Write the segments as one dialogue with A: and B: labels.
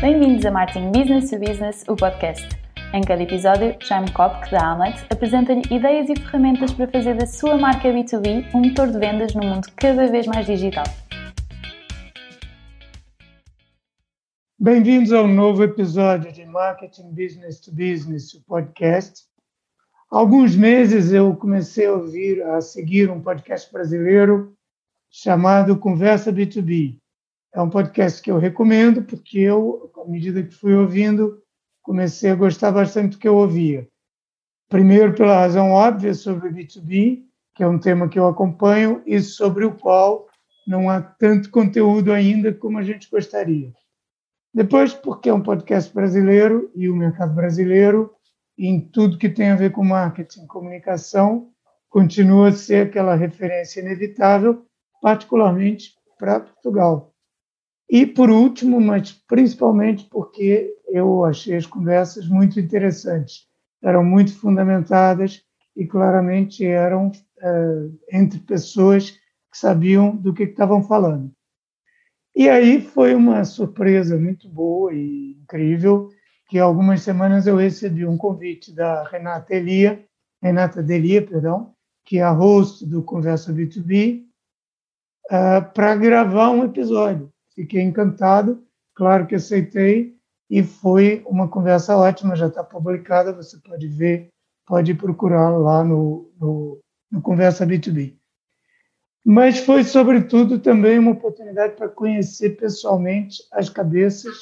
A: Bem-vindos a Marketing Business to Business, o podcast. Em cada episódio, Jaime Kopk, da Amlet, apresenta-lhe ideias e ferramentas para fazer da sua marca B2B um motor de vendas num mundo cada vez mais digital.
B: Bem-vindos ao novo episódio de Marketing Business to Business, o podcast. Há alguns meses eu comecei a ouvir, a seguir um podcast brasileiro chamado Conversa B2B. É um podcast que eu recomendo porque eu, à medida que fui ouvindo, comecei a gostar bastante do que eu ouvia. Primeiro, pela razão óbvia sobre B2B, que é um tema que eu acompanho e sobre o qual não há tanto conteúdo ainda como a gente gostaria. Depois, porque é um podcast brasileiro e o mercado brasileiro, em tudo que tem a ver com marketing e comunicação, continua a ser aquela referência inevitável, particularmente para Portugal. E, por último, mas principalmente porque eu achei as conversas muito interessantes. Eram muito fundamentadas e claramente eram é, entre pessoas que sabiam do que estavam falando. E aí foi uma surpresa muito boa e incrível que algumas semanas eu recebi um convite da Renata Elia, Renata Delia, perdão, que é a host do Conversa B2B, uh, é, para gravar um episódio. Fiquei encantado, claro que aceitei, e foi uma conversa ótima, já está publicada, você pode ver, pode procurar lá no, no, no Conversa B2B. Mas foi, sobretudo, também uma oportunidade para conhecer pessoalmente as cabeças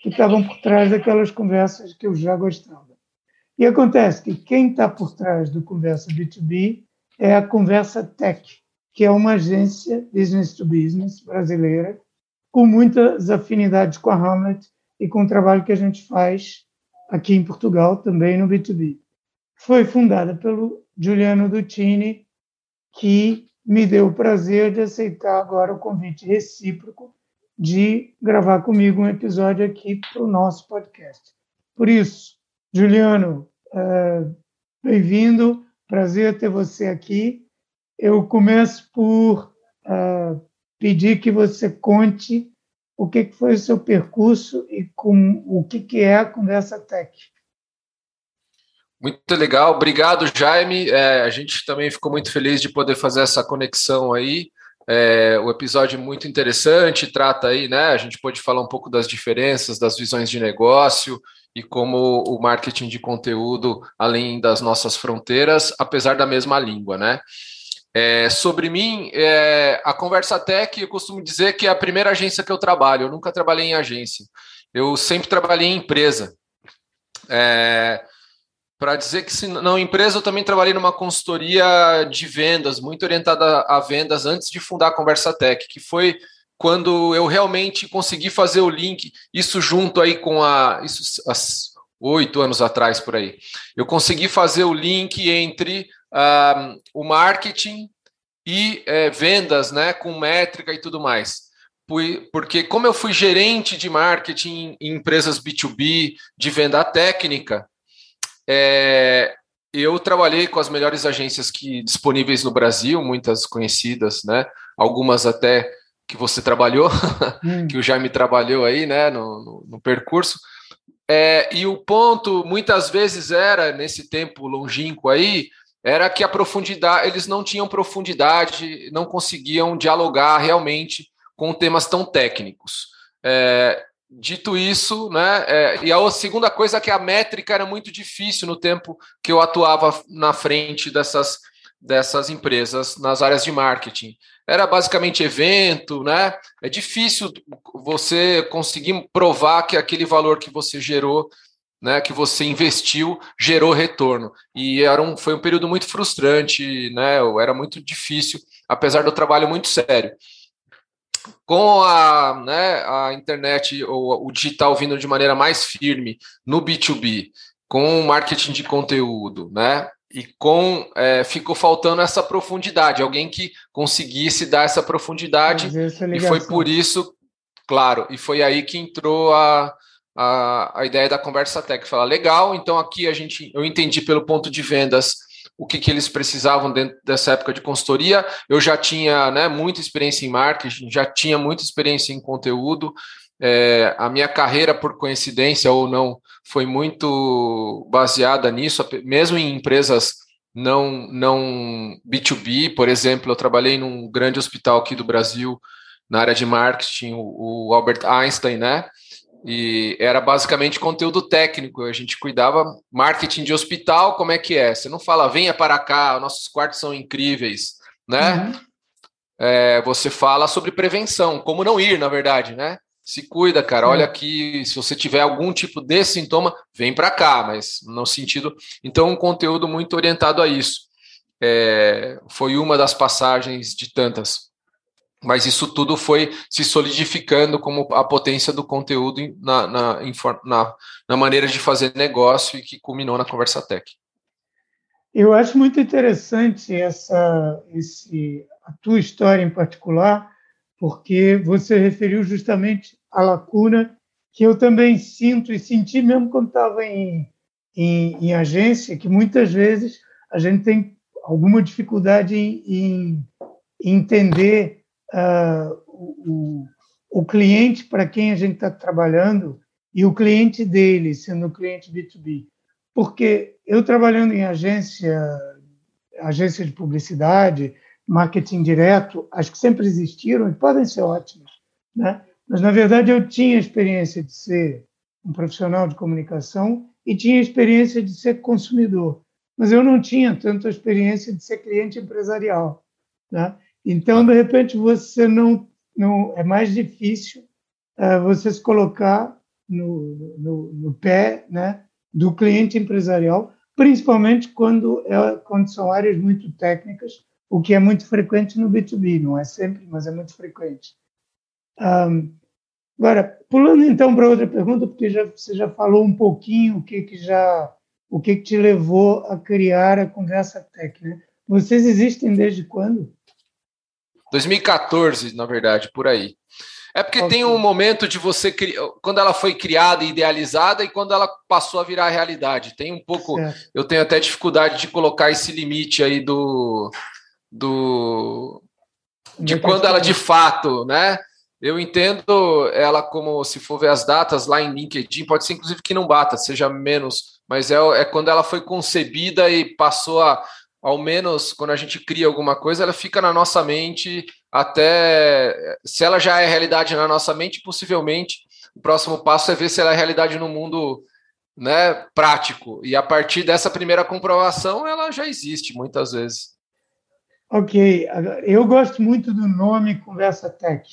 B: que estavam por trás daquelas conversas que eu já gostava. E acontece que quem está por trás do Conversa B2B é a Conversa Tech, que é uma agência business to business brasileira com muitas afinidades com a Hamlet e com o trabalho que a gente faz aqui em Portugal, também no B2B. Foi fundada pelo Giuliano Duttini, que me deu o prazer de aceitar agora o convite recíproco de gravar comigo um episódio aqui para o nosso podcast. Por isso, Juliano, é, bem-vindo, prazer ter você aqui. Eu começo por uh, pedir que você conte o que foi o seu percurso e com o que é a Conversa Tech.
C: Muito legal, obrigado Jaime. É, a gente também ficou muito feliz de poder fazer essa conexão aí. É, o episódio é muito interessante, trata aí, né? A gente pode falar um pouco das diferenças, das visões de negócio e como o marketing de conteúdo, além das nossas fronteiras, apesar da mesma língua, né? É, sobre mim, é, a Conversa Tech, eu costumo dizer que é a primeira agência que eu trabalho. Eu nunca trabalhei em agência. Eu sempre trabalhei em empresa. É, Para dizer que se não empresa, eu também trabalhei numa consultoria de vendas, muito orientada a vendas antes de fundar a Conversa Tech, que foi quando eu realmente consegui fazer o link, isso junto aí com a. Isso, as, oito anos atrás por aí. Eu consegui fazer o link entre o marketing e é, vendas, né, com métrica e tudo mais. Porque, como eu fui gerente de marketing em empresas B2B de venda técnica, é, eu trabalhei com as melhores agências que disponíveis no Brasil, muitas conhecidas, né? Algumas até que você trabalhou, hum. que o Jaime trabalhou aí, né, no, no, no percurso. É, e o ponto, muitas vezes, era, nesse tempo longínquo aí, era que a profundidade, eles não tinham profundidade, não conseguiam dialogar realmente com temas tão técnicos. É, dito isso, né, é, e a segunda coisa é que a métrica era muito difícil no tempo que eu atuava na frente dessas, dessas empresas nas áreas de marketing era basicamente evento, né? É difícil você conseguir provar que aquele valor que você gerou, né, que você investiu, gerou retorno. E era um, foi um período muito frustrante, né? Era muito difícil, apesar do trabalho muito sério. Com a, né, a internet ou o digital vindo de maneira mais firme no B2B, com o marketing de conteúdo, né? e com é, ficou faltando essa profundidade, alguém que conseguisse dar essa profundidade e foi por isso, claro, e foi aí que entrou a, a, a ideia da conversa tech, falar legal, então aqui a gente eu entendi pelo ponto de vendas o que, que eles precisavam dentro dessa época de consultoria. Eu já tinha né, muita experiência em marketing, já tinha muita experiência em conteúdo, É, a minha carreira, por coincidência ou não, foi muito baseada nisso, mesmo em empresas não, não B2B, por exemplo, eu trabalhei num grande hospital aqui do Brasil, na área de marketing, o, o Albert Einstein, né? E era basicamente conteúdo técnico. A gente cuidava marketing de hospital, como é que é? Você não fala, venha para cá, nossos quartos são incríveis, né? Uhum. É, você fala sobre prevenção, como não ir, na verdade, né? Se cuida, cara. Olha aqui, se você tiver algum tipo de sintoma, vem para cá, mas no sentido. Então, um conteúdo muito orientado a isso. É, foi uma das passagens de tantas mas isso tudo foi se solidificando como a potência do conteúdo na, na, na, na maneira de fazer negócio e que culminou na Conversa Tech.
B: Eu acho muito interessante essa, esse, a tua história em particular, porque você referiu justamente a lacuna que eu também sinto e senti mesmo quando estava em, em, em, agência, que muitas vezes a gente tem alguma dificuldade em, em entender uh, o, o cliente para quem a gente está trabalhando e o cliente dele, sendo o cliente B2B. Porque eu trabalhando em agência, agência de publicidade, marketing direto, acho que sempre existiram e podem ser ótimas, né? Mas na verdade eu tinha experiência de ser um profissional de comunicação e tinha experiência de ser consumidor, mas eu não tinha tanto a experiência de ser cliente empresarial, né? Então, de repente, você não, não é mais difícil uh, você se colocar no, no, no, pé né, do cliente empresarial, principalmente quando, é, quando são áreas muito técnicas, o que é muito frequente no B2B, não é sempre, mas é muito frequente. Um, agora, pulando então para outra pergunta, porque já, você já falou um pouquinho o que, que já o que, que te levou a criar a Conversa Tech, né? Vocês existem desde quando?
C: 2014, na verdade, por aí. É porque tem um momento de você quando ela foi criada e idealizada e quando ela passou a virar realidade. Tem um pouco, eu tenho até dificuldade de colocar esse limite aí do do de quando ela de fato, né? Eu entendo ela como se for ver as datas lá em LinkedIn, pode ser inclusive que não bata, seja menos, mas é, é quando ela foi concebida e passou a ao menos quando a gente cria alguma coisa, ela fica na nossa mente até. Se ela já é realidade na nossa mente, possivelmente o próximo passo é ver se ela é realidade no mundo né, prático. E a partir dessa primeira comprovação, ela já existe muitas vezes.
B: Ok, eu gosto muito do nome Conversa Tech.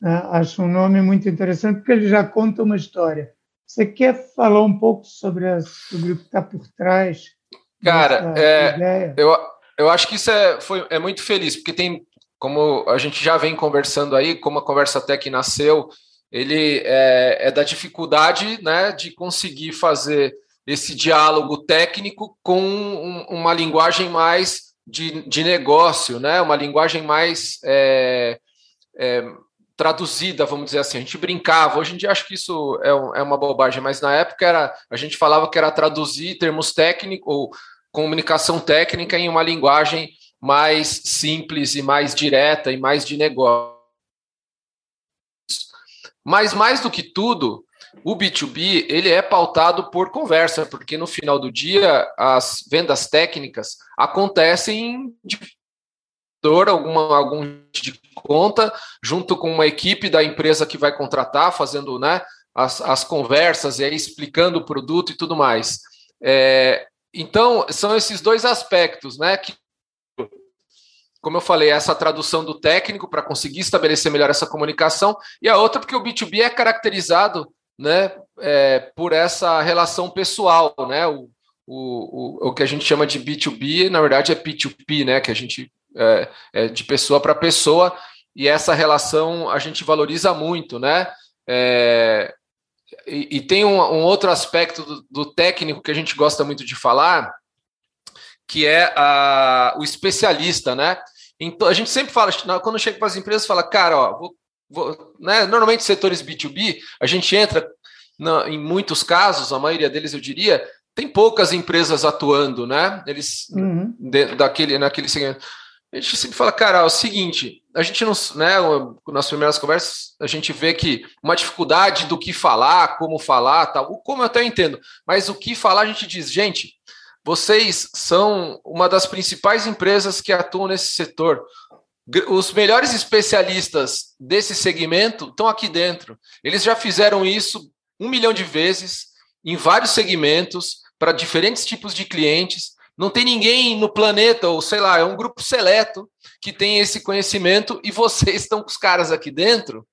B: Né? Acho um nome muito interessante porque ele já conta uma história. Você quer falar um pouco sobre, a, sobre o que está por trás
C: Cara, é, eu, eu acho que isso é, foi, é muito feliz, porque tem, como a gente já vem conversando aí, como a Conversa Tech nasceu, ele é, é da dificuldade né, de conseguir fazer esse diálogo técnico com um, uma linguagem mais de, de negócio, né? uma linguagem mais é, é, traduzida, vamos dizer assim. A gente brincava, hoje em dia acho que isso é, um, é uma bobagem, mas na época era, a gente falava que era traduzir termos técnicos ou comunicação técnica em uma linguagem mais simples e mais direta e mais de negócio. Mas mais do que tudo, o B2B ele é pautado por conversa, porque no final do dia as vendas técnicas acontecem de alguma algum de conta junto com uma equipe da empresa que vai contratar, fazendo né, as, as conversas e aí explicando o produto e tudo mais. É, então, são esses dois aspectos, né? Que, como eu falei, essa tradução do técnico para conseguir estabelecer melhor essa comunicação, e a outra porque o B2B é caracterizado né, é, por essa relação pessoal, né? O, o, o, o que a gente chama de B2B, na verdade, é P2P, né? Que a gente é, é de pessoa para pessoa, e essa relação a gente valoriza muito, né? É, e, e tem um, um, outro aspecto do, do, técnico que a gente gosta muito de falar, que é a, o especialista, né? Então, a gente sempre fala, quando chega para as empresas, fala, cara, ó, vou, vou, né? normalmente setores B2B, a gente entra na, em muitos casos, a maioria deles eu diria, tem poucas empresas atuando, né? Eles uhum. de, daquele, naquele segmento. A gente sempre fala, cara, é o seguinte, a gente não, né, nas primeiras conversas, a gente vê que uma dificuldade do que falar, como falar, tal, como eu até entendo, mas o que falar a gente diz, gente, vocês são uma das principais empresas que atuam nesse setor. Os melhores especialistas desse segmento estão aqui dentro. Eles já fizeram isso um milhão de vezes em vários segmentos para diferentes tipos de clientes. Não tem ninguém no planeta, ou sei lá, é um grupo seleto que tem esse conhecimento e vocês estão com os caras aqui dentro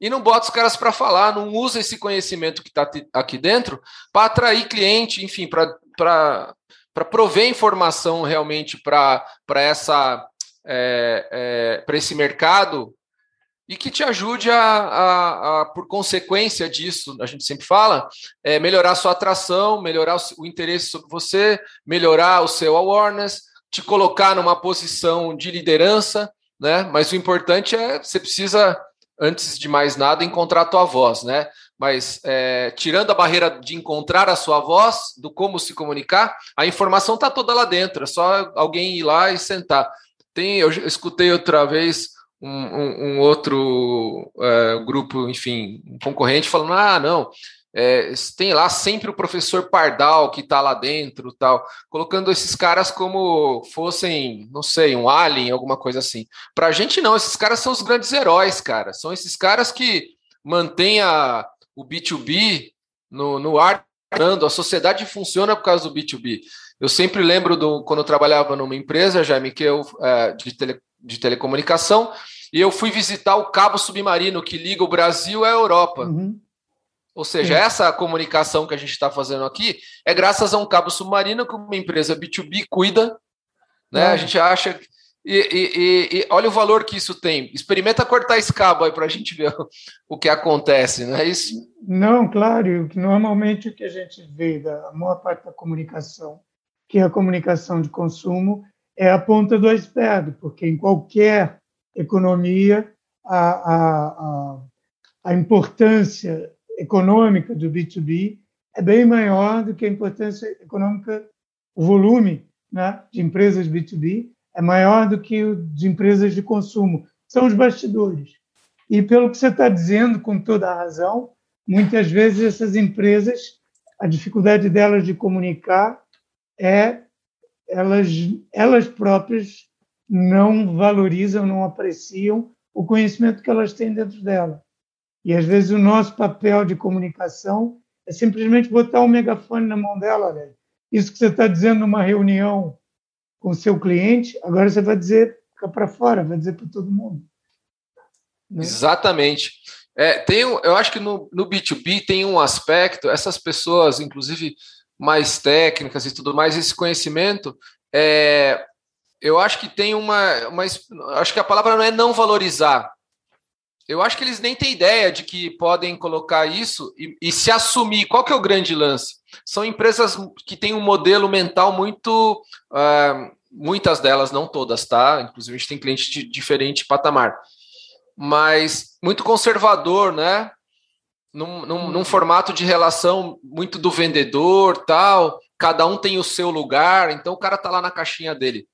C: e não bota os caras para falar, não usa esse conhecimento que está aqui dentro para atrair cliente, enfim, para prover informação realmente para essa é, é, para esse mercado e que te ajude a, a, a, por consequência disso, a gente sempre fala, é, melhorar a sua atração, melhorar o, o, interesse sobre você, melhorar o seu awareness, te colocar numa posição de liderança, né? Mas o importante é você precisa, antes de mais nada, encontrar a tua voz, né? Mas é, tirando a barreira de encontrar a sua voz, do como se comunicar, a informação está toda lá dentro, é só alguém ir lá e sentar. Tem, eu escutei outra vez um, um, outro uh, grupo, enfim, um concorrente falando: ah, não, é, tem lá sempre o professor Pardal que está lá dentro, tal, colocando esses caras como fossem, não sei, um alien, alguma coisa assim. Para a gente não, esses caras são os grandes heróis, cara. São esses caras que mantêm a, o B2B no, no ar, a sociedade funciona por causa do B2B. Eu sempre lembro do quando eu trabalhava numa empresa, Jaime, que eu é, de, tele, de telecomunicação, e eu fui visitar o cabo submarino que liga o Brasil à Europa. Uhum. Ou seja, essa comunicação que a gente está fazendo aqui é graças a um cabo submarino que uma empresa B2B cuida. Né? A gente acha. E, e, e, olha o valor que isso tem. Experimenta cortar esse cabo aí para a gente ver o que acontece, não é isso?
B: Não, claro. Normalmente o que a gente vê da maior parte da comunicação, que é a comunicação de consumo, é a ponta do iceberg, porque em qualquer economia, a, a, a, importância econômica do B2B é bem maior do que a importância econômica, o volume né, de empresas B2B é maior do que o de empresas de consumo. São os bastidores. E pelo que você está dizendo, com toda a razão, muitas vezes essas empresas, a dificuldade delas de comunicar é elas, elas próprias não valorizam, não apreciam o conhecimento que elas têm dentro dela. E às vezes o nosso papel de comunicação é simplesmente botar um megafone na mão dela. Né? Isso que você está dizendo numa reunião com o seu cliente, agora você vai dizer para fora, vai dizer para todo mundo.
C: Né? Exatamente. É, tem, eu acho que no, no B2B tem um aspecto, essas pessoas, inclusive mais técnicas e tudo mais, esse conhecimento, é, eu acho que tem uma, uma. Acho que a palavra não é não valorizar. Eu acho que eles nem têm ideia de que podem colocar isso e, e se assumir. Qual que é o grande lance? São empresas que têm um modelo mental muito. Uh, muitas delas, não todas, tá? Inclusive, a gente tem clientes de diferente patamar. Mas muito conservador, né? Num, num, num, formato de relação muito do vendedor, tal. Cada um tem o seu lugar, então o cara tá lá na caixinha dele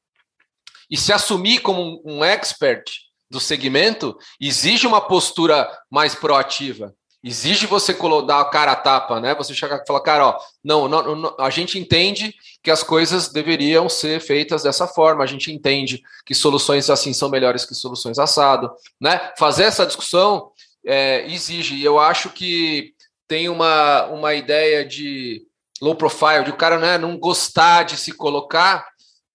C: e se assumir como um, expert do segmento exige uma postura mais proativa. Exige você dar a cara a tapa, né? Você chegar e falar, cara, ó, não, não, não, a gente entende que as coisas deveriam ser feitas dessa forma, a gente entende que soluções assim são melhores que soluções assado, né? Fazer essa discussão é, exige, e eu acho que tem uma, uma ideia de low profile, de o cara né, não gostar de se colocar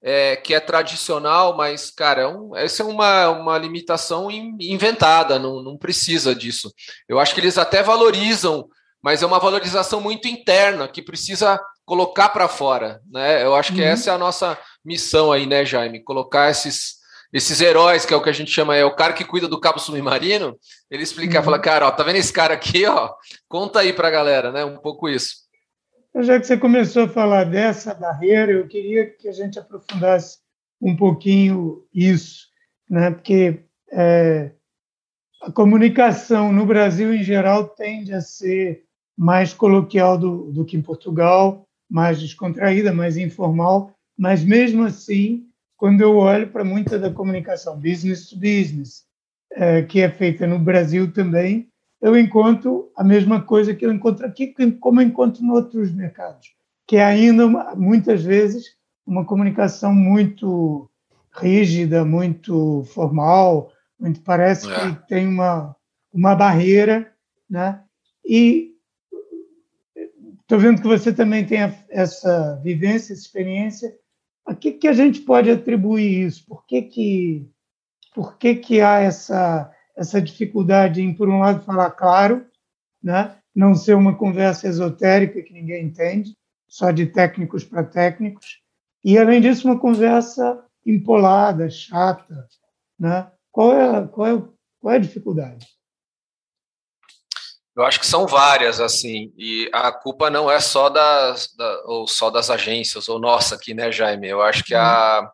C: é, que é tradicional, mas, cara, é um, essa é uma, uma limitação inventada, não, não precisa disso. Eu acho que eles até valorizam, mas é uma valorização muito interna, que precisa colocar para fora. Né? Eu acho que uhum. essa é a nossa missão aí, né, Jaime? Colocar esses, esses heróis, que é o que a gente chama, é o cara que cuida do cabo submarino, ele explica, uhum. fala, cara, ó, tá vendo esse cara aqui, ó? Conta aí pra galera, né? Um pouco isso.
B: Já que você começou a falar dessa barreira, eu queria que a gente aprofundasse um pouquinho isso, né? porque é, a comunicação no Brasil, em geral, tende a ser mais coloquial do, do que em Portugal, mais descontraída, mais informal, mas mesmo assim quando eu olho para muita da comunicação business to business, eh, que é feita no Brasil também, eu encontro a mesma coisa que eu encontro aqui, como eu encontro em outros mercados, que é ainda, muitas vezes, uma comunicação muito rígida, muito formal, muito parece é. que tem uma, uma barreira, né? E estou vendo que você também tem essa vivência, essa experiência. A que, que a gente pode atribuir isso? Por que, que, por que, que há essa, essa dificuldade em, por um lado, falar claro, né? não ser uma conversa esotérica que ninguém entende, só de técnicos para técnicos, e, além disso, uma conversa empolada, chata. Né? Qual, é, qual, é, qual é a dificuldade?
C: Eu acho que são várias, assim, e a culpa não é só das, da, ou só das agências, ou nossa aqui, né, Jaime? Eu acho que a, uhum.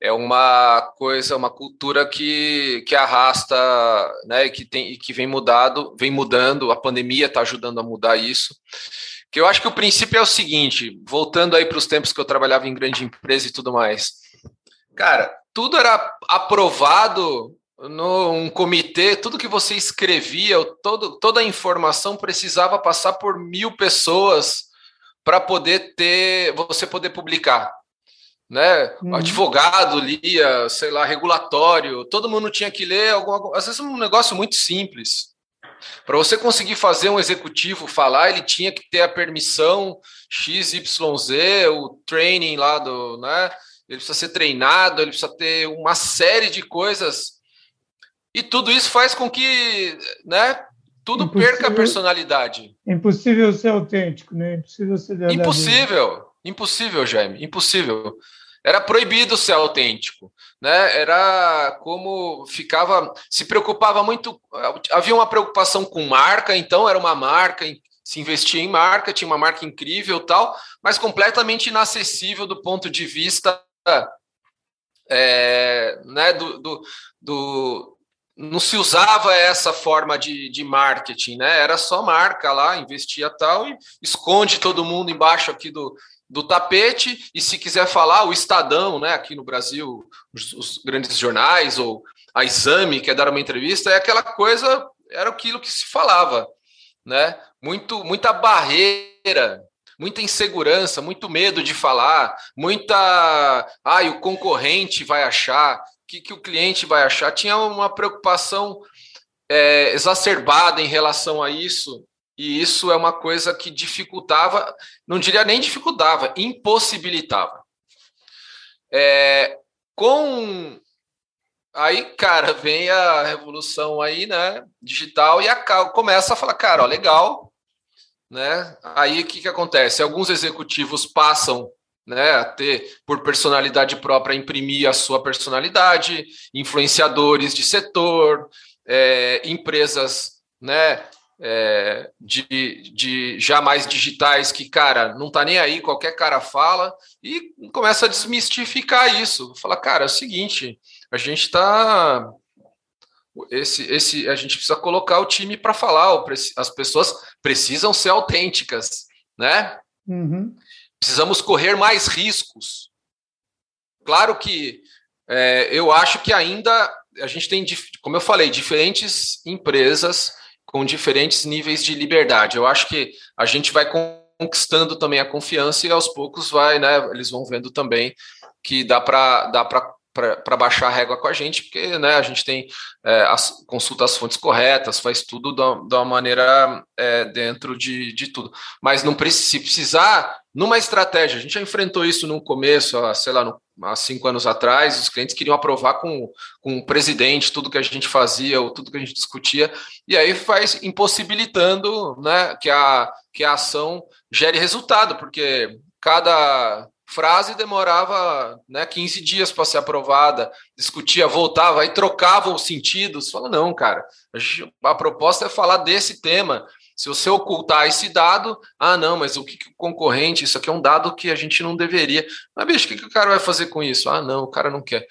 C: é uma coisa, uma cultura que, que arrasta, né, e que, tem, e que vem mudado, vem mudando, a pandemia está ajudando a mudar isso. Que eu acho que o princípio é o seguinte, voltando aí para os tempos que eu trabalhava em grande empresa e tudo mais. Cara, tudo era aprovado num comitê, tudo que você escrevia, todo, toda a informação precisava passar por mil pessoas para poder ter, você poder publicar. Né? Uhum. Advogado lia, sei lá, regulatório, todo mundo tinha que ler, alguma, às vezes um negócio muito simples. Para você conseguir fazer um executivo falar, ele tinha que ter a permissão XYZ, o training lá do, né? Ele precisa ser treinado, ele precisa ter uma série de coisas e tudo isso faz com que, né, tudo impossível, perca a personalidade.
B: Impossível ser autêntico, né? Impossível ser.
C: Impossível, impossível, Jaime, impossível. Era proibido ser autêntico, né? Era como ficava, se preocupava muito, havia uma preocupação com marca, então era uma marca, se investia em marca, tinha uma marca incrível, tal, mas completamente inacessível do ponto de vista é, né, do, do, do, não se usava essa forma de, de marketing, né? Era só marca lá, investia tal e esconde todo mundo embaixo aqui do, do tapete. E se quiser falar, o Estadão, né? Aqui no Brasil, os, os grandes jornais ou a Exame quer dar uma entrevista, é aquela coisa, era aquilo que se falava, né? Muito, muita barreira, muita insegurança, muito medo de falar, muita, ai, o concorrente vai achar que, que o cliente vai achar. Tinha uma preocupação é, exacerbada em relação a isso, e isso é uma coisa que dificultava, não diria nem dificultava, impossibilitava. É, com aí, cara, vem a revolução aí, né, digital e a, começa a falar, cara, ó, legal, né? Aí o que que acontece? Alguns executivos passam né, a ter por personalidade própria imprimir a sua personalidade, influenciadores de setor, é, empresas, né, é, de, de jamais digitais que, cara, não tá nem aí, qualquer cara fala e começa a desmistificar isso. Fala, cara, é o seguinte, a gente tá esse, esse, a gente precisa colocar o time para falar, as pessoas precisam ser autênticas, né? Uhum precisamos correr mais riscos. Claro que é, eu acho que ainda a gente tem, como eu falei, diferentes empresas com diferentes níveis de liberdade. Eu acho que a gente vai conquistando também a confiança e aos poucos vai, né? Eles vão vendo também que dá para dá para para baixar a régua com a gente, porque né, a gente tem é, as, consulta as fontes corretas, faz tudo da, da maneira é, dentro de, de tudo. Mas não se precisar, numa estratégia, a gente já enfrentou isso no começo, há, sei lá, no, há cinco anos atrás, os clientes queriam aprovar com, com o presidente tudo que a gente fazia, ou tudo que a gente discutia, e aí faz impossibilitando né, que, a, que a ação gere resultado, porque cada frase demorava né, 15 dias para ser aprovada, discutia, voltava, aí trocava os sentidos. Fala, não, cara, a, proposta é falar desse tema. Se você ocultar esse dado, ah, não, mas o que, que o concorrente, isso aqui é um dado que a gente não deveria. Mas, bicho, o que, que o cara vai fazer com isso? Ah, não, o cara não quer.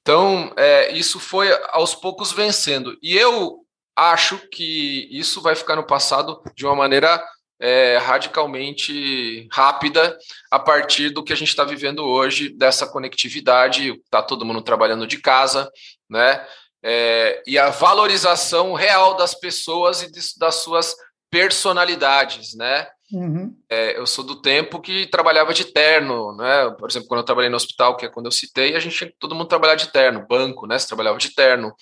C: Então, é, isso foi aos poucos vencendo. E eu acho que isso vai ficar no passado de uma maneira é, radicalmente rápida a partir do que a gente está vivendo hoje, dessa conectividade, está todo mundo trabalhando de casa, né? É, e a valorização real das pessoas e de, das suas personalidades, né? Uhum. É, eu sou do tempo que trabalhava de terno, né? Por exemplo, quando eu trabalhei no hospital, que é quando eu citei, a gente todo mundo trabalhava de terno, banco, né? Você trabalhava de terno.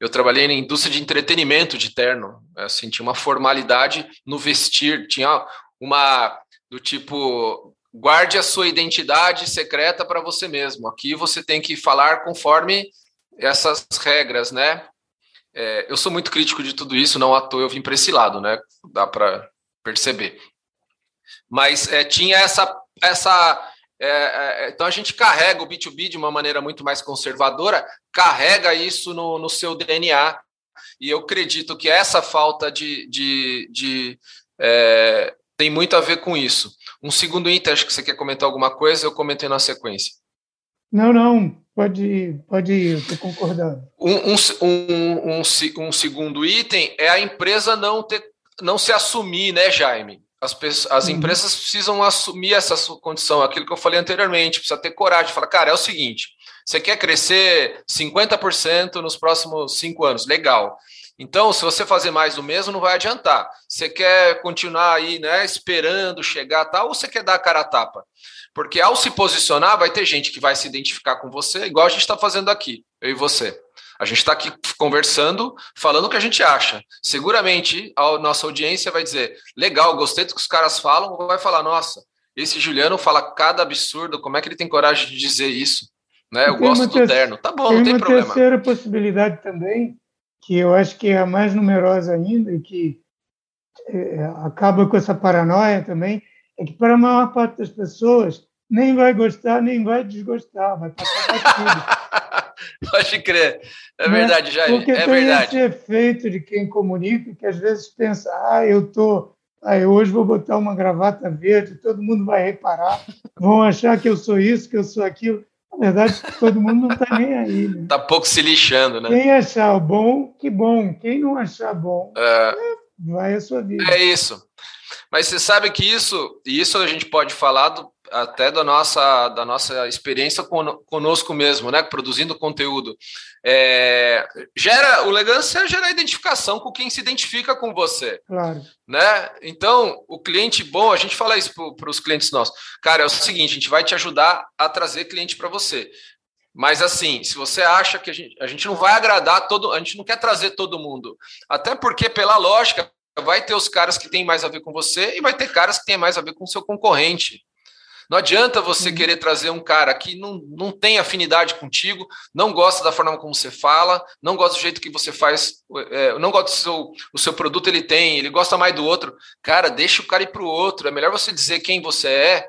C: Eu trabalhei na indústria de entretenimento de terno, assim, tinha uma formalidade no vestir, tinha uma do tipo guarde a sua identidade secreta para você mesmo. Aqui você tem que falar conforme essas regras, né? É, eu sou muito crítico de tudo isso, não à toa eu vim para esse lado, né? Dá para perceber. Mas é, tinha essa essa é, é, então a gente carrega o B2B de uma maneira muito mais conservadora, carrega isso no, no seu DNA. E eu acredito que essa falta de, de, de é, tem muito a ver com isso. Um segundo item, acho que você quer comentar alguma coisa, eu comentei na sequência.
B: Não, não, pode, pode ir, estou concordando.
C: Um, um, um, um, um segundo item é a empresa não, ter, não se assumir, né, Jaime? As, as uhum. empresas precisam assumir essa condição, aquilo que eu falei anteriormente, precisa ter coragem de falar, cara, é o seguinte, você quer crescer 50% nos próximos cinco anos, legal. Então, se você fazer mais do mesmo, não vai adiantar. Você quer continuar aí, né, esperando chegar tal, ou você quer dar a cara a tapa? Porque ao se posicionar, vai ter gente que vai se identificar com você, igual a gente está fazendo aqui, eu e você. A gente está aqui conversando, falando o que a gente acha. Seguramente a nossa audiência vai dizer: legal, gostei do que os caras falam, ou vai falar: nossa, esse Juliano fala cada absurdo, como é que ele tem coragem de dizer isso? Né? Eu gosto do terno. Tá bom, não tem problema.
B: Tem uma terceira possibilidade também, que eu acho que é a mais numerosa ainda, e que é, acaba com essa paranoia também, é que para a maior parte das pessoas nem vai gostar, nem vai desgostar, vai passar batido.
C: Pode crer. É né? verdade, Jair.
B: Porque
C: é
B: tem
C: verdade.
B: esse efeito de quem comunica, que às vezes pensa, ah, eu tô, ah, eu hoje vou botar uma gravata verde, todo mundo vai reparar, vão achar que eu sou isso, que eu sou aquilo. Na verdade, todo mundo não está nem aí. Né?
C: Tá pouco se lixando, né?
B: Quem achar bom, que bom. Quem não achar bom, é... vai a sua vida.
C: É isso. Mas você sabe que isso, e isso a gente pode falar do, até da nossa, da nossa experiência conosco mesmo, né? Produzindo conteúdo. É, gera, o elegância é gera identificação com quem se identifica com você.
B: Claro.
C: Né? Então, o cliente bom, a gente fala isso para os clientes nossos. Cara, é o seguinte, a gente vai te ajudar a trazer cliente para você. Mas assim, se você acha que a gente, a gente não vai agradar todo, a gente não quer trazer todo mundo. Até porque, pela lógica, vai ter os caras que têm mais a ver com você e vai ter caras que têm mais a ver com o seu concorrente. Não adianta você uhum. querer trazer um cara que não, não tem afinidade contigo, não gosta da forma como você fala, não gosta do jeito que você faz, é, não gosta do seu, o seu produto, ele tem, ele gosta mais do outro. Cara, deixa o cara ir para o outro. É melhor você dizer quem você é.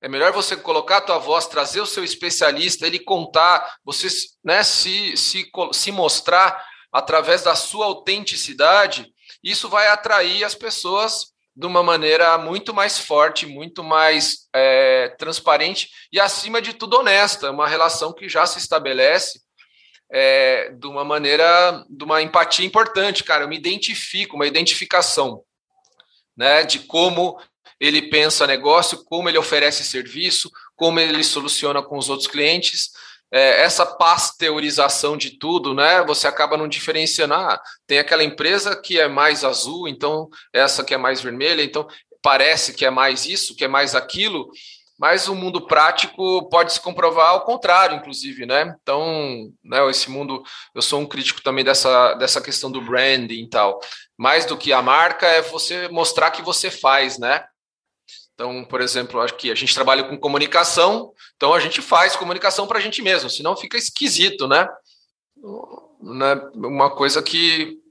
C: É melhor você colocar a tua voz, trazer o seu especialista, ele contar, você né, se, se, se mostrar através da sua autenticidade. Isso vai atrair as pessoas de uma maneira muito mais forte, muito mais é, transparente e, acima de tudo, honesta. Uma relação que já se estabelece é, de uma maneira, de uma empatia importante, cara. Eu me identifico, uma identificação, né, de como ele pensa negócio, como ele oferece serviço, como ele soluciona com os outros clientes é, essa pasteurização de tudo, né? Você acaba não diferenciando. Ah, tem aquela empresa que é mais azul, então essa que é mais vermelha, então parece que é mais isso, que é mais aquilo, mas o mundo prático pode se comprovar ao contrário, inclusive, né? Então, né, esse mundo, eu sou um crítico também dessa, dessa questão do branding e tal. Mais do que a marca é você mostrar que você faz, né? Então, por exemplo, acho que a gente trabalha com comunicação, então a gente faz comunicação para a gente mesmo, senão fica esquisito, né? né? Uma coisa que.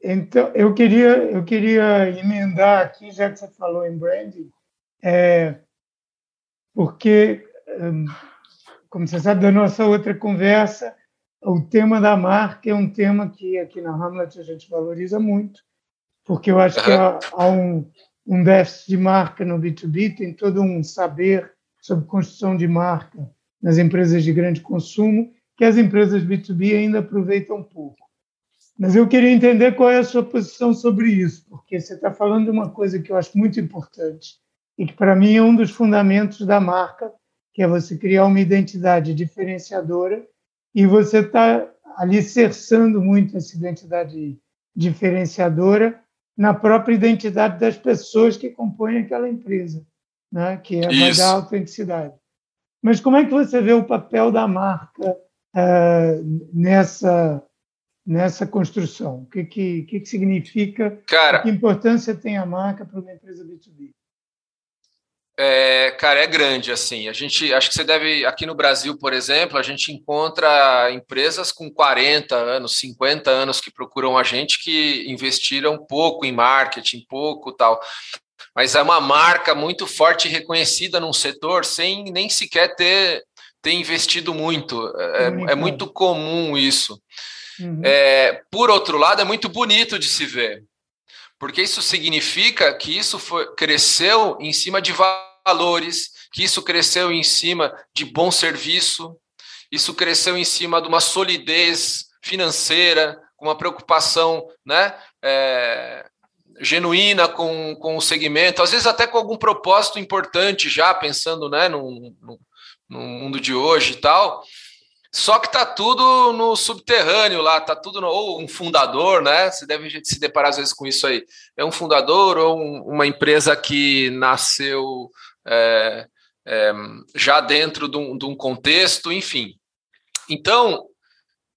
B: Então, eu queria, eu queria emendar aqui, já que você falou em branding, é, porque, hum, como você sabe da nossa outra conversa, o tema da marca é um tema que aqui na Hamlet a gente valoriza muito, porque eu acho que há, há um um déficit de marca no B2B, tem todo um saber sobre construção de marca nas empresas de grande consumo, que as empresas B2B ainda aproveitam pouco. Mas eu queria entender qual é a sua posição sobre isso, porque você está falando de uma coisa que eu acho muito importante e que para mim é um dos fundamentos da marca, que é você criar uma identidade diferenciadora e você está alicerçando muito essa identidade diferenciadora na própria identidade das pessoas que compõem aquela empresa, né? que é a da autenticidade. Mas como é que você vê o papel da marca uh, nessa nessa construção? O que, que, que, que significa?
C: Cara,
B: que importância tem a marca para uma empresa B2B?
C: É, cara, é grande assim. A gente, acho que você deve, aqui no Brasil, por exemplo, a gente encontra empresas com 40 anos, 50 anos que procuram a gente que investiram pouco em marketing, pouco tal. Mas é uma marca muito forte e reconhecida num setor sem nem sequer ter, ter investido muito. É, é muito comum isso. Uhum. É, por outro lado, é muito bonito de se ver, porque isso significa que isso foi, cresceu em cima de valores, que isso cresceu em cima de bom serviço, isso cresceu em cima de uma solidez financeira, uma preocupação né, é, genuína com, com o segmento, às vezes até com algum propósito importante já, pensando né, no, no, mundo de hoje e tal. Só que está tudo no subterrâneo lá, está tudo no, ou um fundador, né? Você deve se deparar às vezes com isso aí. É um fundador ou um, uma empresa que nasceu é, é, já dentro de um, de um contexto, enfim. Então,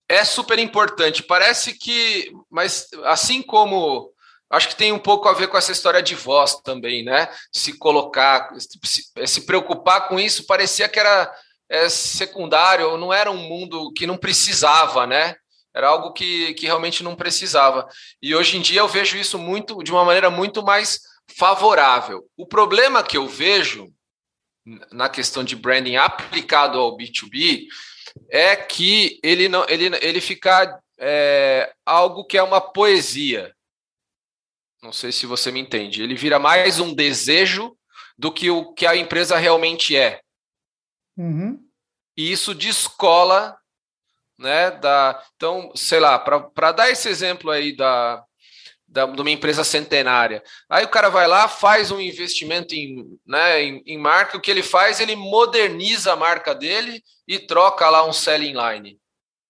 C: é super importante. Parece que, mas assim como acho que tem um pouco a ver com essa história de voz também, né? Se colocar, se, se preocupar com isso, parecia que era é, secundário, não era um mundo que não precisava, né? Era algo que, que realmente não precisava. E hoje em dia eu vejo isso muito de uma maneira muito mais favorável. O problema que eu vejo na questão de branding aplicado ao B2B é que ele não ele, ele fica é, algo que é uma poesia. Não sei se você me entende. Ele vira mais um desejo do que o que a empresa realmente é.
B: Uhum.
C: E isso descola, né? Da, então, sei lá, para dar esse exemplo aí da, da, de uma empresa centenária. Aí o cara vai lá, faz um investimento em, né, em, em, marca, o que ele faz, ele moderniza a marca dele e troca lá um selling line.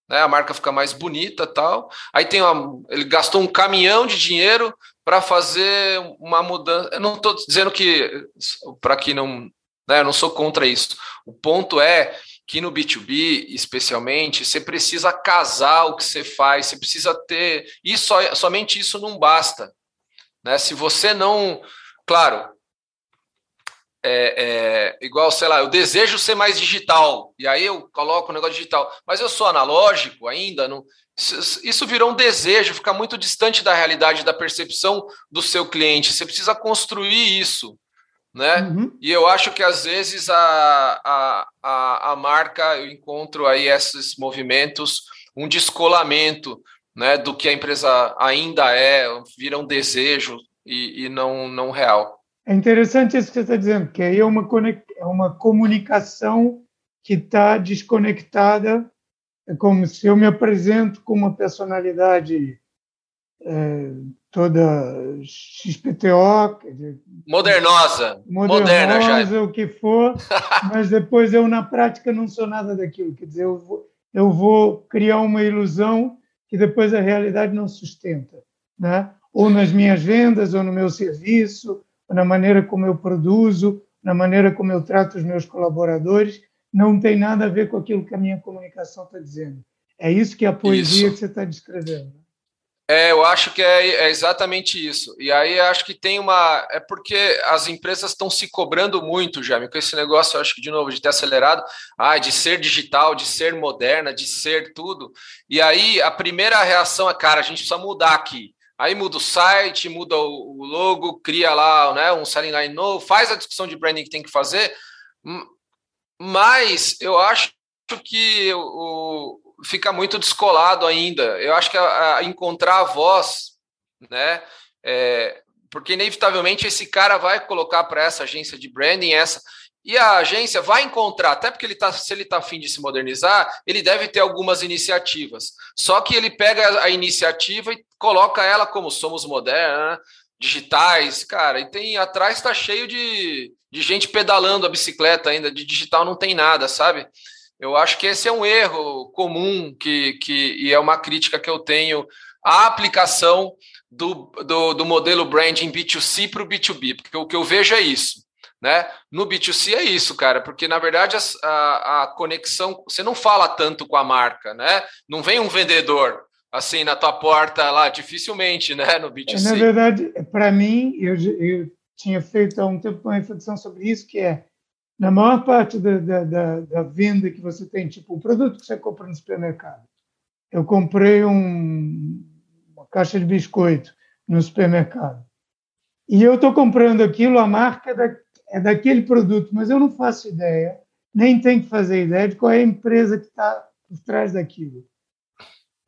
C: Né, a marca fica mais bonita tal. Aí tem uma, ele gastou um caminhão de dinheiro para fazer uma mudança. Eu não estou dizendo que para que não, né, eu não sou contra isso. O ponto é que no B2B, especialmente, você precisa casar o que você faz, você precisa ter. E só, somente isso não basta. Né? Se você não. Claro, é, é, igual, sei lá, eu desejo ser mais digital, e aí eu coloco o negócio digital, mas eu sou analógico ainda, não, isso virou um desejo, fica muito distante da realidade, da percepção do seu cliente. Você precisa construir isso né? Uhum. E eu acho que às vezes a, a, a, a, marca, eu encontro aí esses movimentos, um descolamento né, do que a empresa ainda é, vira um desejo e, e não, não real.
B: É interessante isso que você está dizendo, que aí é uma, é uma comunicação que está desconectada, é como se eu me apresento com uma personalidade é, toda XPTO.
C: Modernosa.
B: Moderna, já. o que for, mas depois eu, na prática, não sou nada daquilo. Quer dizer, eu vou, eu vou criar uma ilusão que depois a realidade não sustenta. Né? Ou nas minhas vendas, ou no meu serviço, ou na maneira como eu produzo, na maneira como eu trato os meus colaboradores, não tem nada a ver com aquilo que a minha comunicação está dizendo. É isso que é a poesia isso. que você está descrevendo.
C: É, eu acho que é, é, exatamente isso. E aí acho que tem uma. É porque as empresas estão se cobrando muito, Jaime, com esse negócio, acho que, de novo, de ter acelerado, ah, de ser digital, de ser moderna, de ser tudo. E aí a primeira reação é, cara, a gente precisa mudar aqui. Aí muda o site, muda o logo, cria lá né, um selling line novo, faz a discussão de branding que tem que fazer. Mas eu acho que o, fica muito descolado ainda. Eu acho que a, a encontrar a voz, né? É, porque inevitavelmente esse cara vai colocar para essa agência de branding essa E a agência vai encontrar, até porque ele tá, se ele está afim de se modernizar, ele deve ter algumas iniciativas. Só que ele pega a iniciativa e coloca ela como somos modernos, digitais, cara, e tem atrás está cheio de, de gente pedalando a bicicleta ainda, de digital não tem nada, sabe? Eu acho que esse é um erro comum que, que, e é uma crítica que eu tenho à aplicação do, do, do modelo branding B2C para o B2B, porque o que eu vejo é isso. Né? No B2C é isso, cara, porque na verdade a, a, conexão, você não fala tanto com a marca, né? Não vem um vendedor assim na tua porta lá, dificilmente, né? No B2C.
B: Na verdade, para mim, eu, eu tinha feito há um tempo uma reflexão sobre isso, que é na maior parte da, da, da, da venda que você tem, tipo, o produto que você compra no supermercado. Eu comprei um, uma caixa de biscoito no supermercado. E eu estou comprando aquilo, a marca é, da, é daquele produto, mas eu não faço ideia, nem tenho que fazer ideia de qual é a empresa que está por trás daquilo.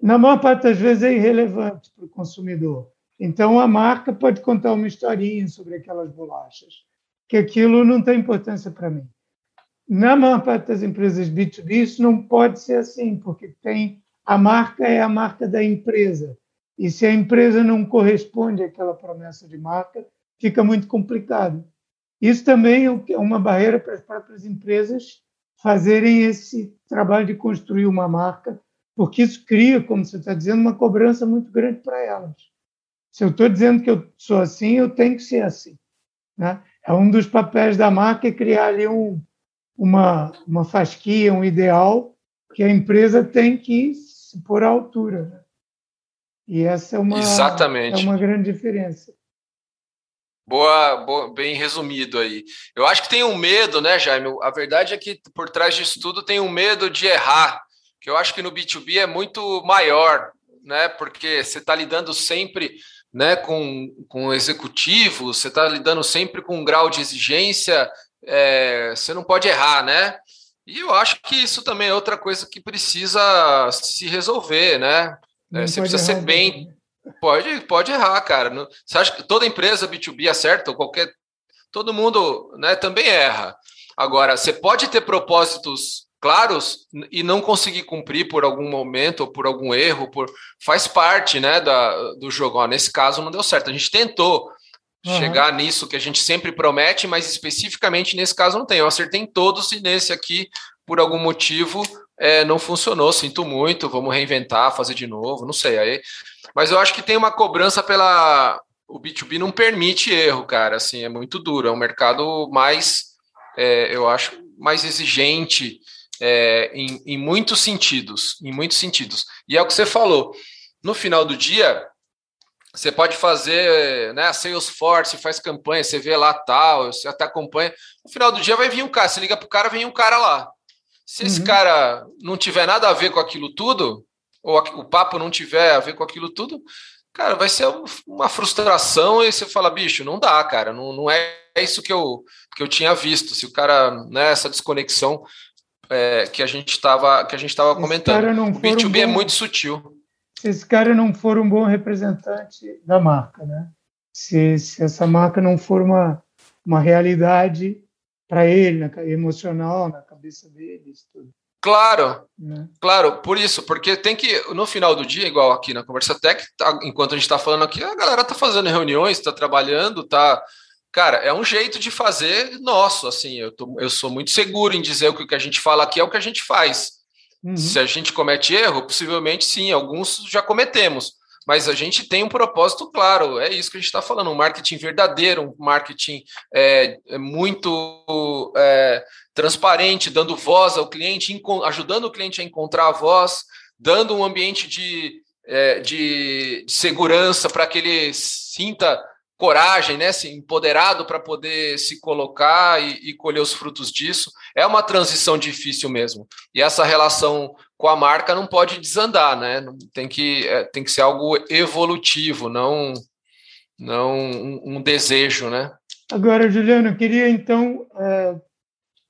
B: Na maior parte das vezes é irrelevante para o consumidor. Então a marca pode contar uma historinha sobre aquelas bolachas que aquilo não tem importância para mim. Na maior parte das empresas B2B, isso não pode ser assim, porque tem a marca é a marca da empresa. E se a empresa não corresponde àquela promessa de marca, fica muito complicado. Isso também é uma barreira para as próprias empresas fazerem esse trabalho de construir uma marca, porque isso cria, como você está dizendo, uma cobrança muito grande para elas. Se eu estou dizendo que eu sou assim, eu tenho que ser assim. Né? É um dos papéis da marca é criar ali um, uma, uma fasquia, um ideal que a empresa tem que se pôr à altura. Né? E essa é uma,
C: Exatamente.
B: é uma grande diferença.
C: Boa, boa, bem resumido aí. Eu acho que tem um medo, né, Jaime? A verdade é que por trás disso tudo tem um medo de errar, que eu acho que no B2B é muito maior, né? Porque você está lidando sempre né, com, com executivos, você está lidando sempre com um grau de exigência, é, você não pode errar, né? E eu acho que isso também é outra coisa que precisa se resolver, né? É, você precisa ser bem. Pode, pode errar, cara. Você acha que toda empresa B2B acerta, ou qualquer. Todo mundo né, também erra. Agora, você pode ter propósitos claros e não conseguir cumprir por algum momento ou por algum erro, por faz parte, né, da, do jogo. Ó, nesse caso não deu certo. A gente tentou uhum. chegar nisso que a gente sempre promete, mas especificamente nesse caso não tem. Eu acertei em todos e nesse aqui, por algum motivo, é, não funcionou. Sinto muito, vamos reinventar, fazer de novo, não sei. Aí, mas eu acho que tem uma cobrança pela o B2B não permite erro, cara. Assim, é muito duro. É um mercado mais, é, eu acho, mais exigente é, em, em muitos sentidos, em muitos sentidos. E é o que você falou. No final do dia, você pode fazer, né, a Salesforce faz campanha, você vê lá tal, você até acompanha. No final do dia vai vir um cara, você liga pro cara, vem um cara lá. Se esse uhum. cara não tiver nada a ver com aquilo tudo, ou o papo não tiver a ver com aquilo tudo, cara, vai ser uma frustração e você fala, bicho, não dá, cara, não, não é isso que eu, que eu tinha visto. Se o cara, né, essa desconexão é, que a gente estava que a gente estava comentando. O B2B um bom, é muito sutil.
B: Se esse cara não for um bom representante da marca, né? Se, se essa marca não for uma, uma realidade para ele, na, emocional, na cabeça dele, isso tudo.
C: Claro, né? claro, por isso, porque tem que, no final do dia, igual aqui na Conversa Tech, tá, enquanto a gente está falando aqui, a galera está fazendo reuniões, está trabalhando, está Cara, é um jeito de fazer nosso, assim, eu, tô, eu sou muito seguro em dizer que o que a gente fala aqui é o que a gente faz. Uhum. Se a gente comete erro, possivelmente sim, alguns já cometemos, mas a gente tem um propósito claro, é isso que a gente está falando, um marketing verdadeiro, um marketing é, é muito é, transparente, dando voz ao cliente, ajudando o cliente a encontrar a voz, dando um ambiente de, é, de, de segurança para que ele sinta coragem, né, assim, empoderado para poder se colocar e, e, colher os frutos disso. É uma transição difícil mesmo. E essa relação com a marca não pode desandar, né? Tem que, é, tem que ser algo evolutivo, não, não um, um desejo, né?
B: Agora, Juliano, eu queria então é,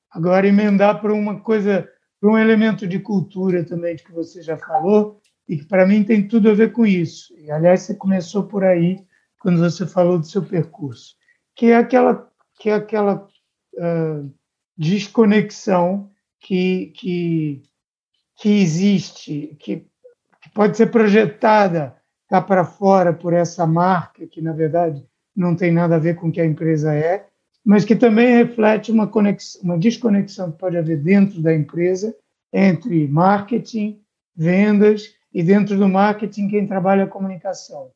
B: agora emendar para uma coisa, para um elemento de cultura também que você já falou e que para mim tem tudo a ver com isso. E aliás, você começou por aí quando você falou do seu percurso, que é aquela, que é aquela uh, desconexão que, que, que existe, que, que pode ser projetada cá para fora por essa marca, que na verdade não tem nada a ver com o que a empresa é, mas que também reflete uma, conexão, uma desconexão que pode haver dentro da empresa entre marketing, vendas e dentro do marketing quem trabalha a comunicação,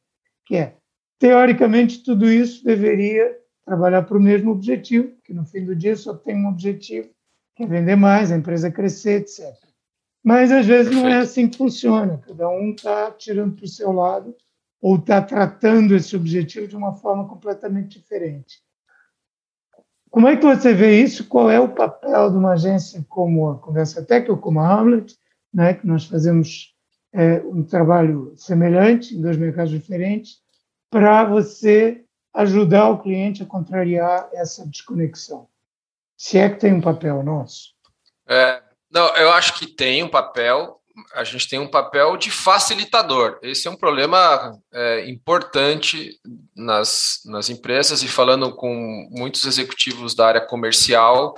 B: que é teoricamente tudo isso deveria trabalhar para o mesmo objetivo, que no fim do dia só tem um objetivo, que é vender mais, a empresa crescer, etc. Mas às vezes não é assim que funciona. Cada um está tirando para o seu lado ou está tratando esse objetivo de uma forma completamente diferente. Como é que você vê isso? Qual é o papel de uma agência como a Conversa Tech ou como a Hamlet, né, que nós fazemos é, um trabalho semelhante em dois mercados diferentes, para você ajudar o cliente a contrariar essa desconexão? Se é que tem um papel nosso.
C: É, não, eu acho que tem um papel. A gente tem um papel de facilitador. Esse é um problema é, importante nas, nas empresas e falando com muitos executivos da área comercial,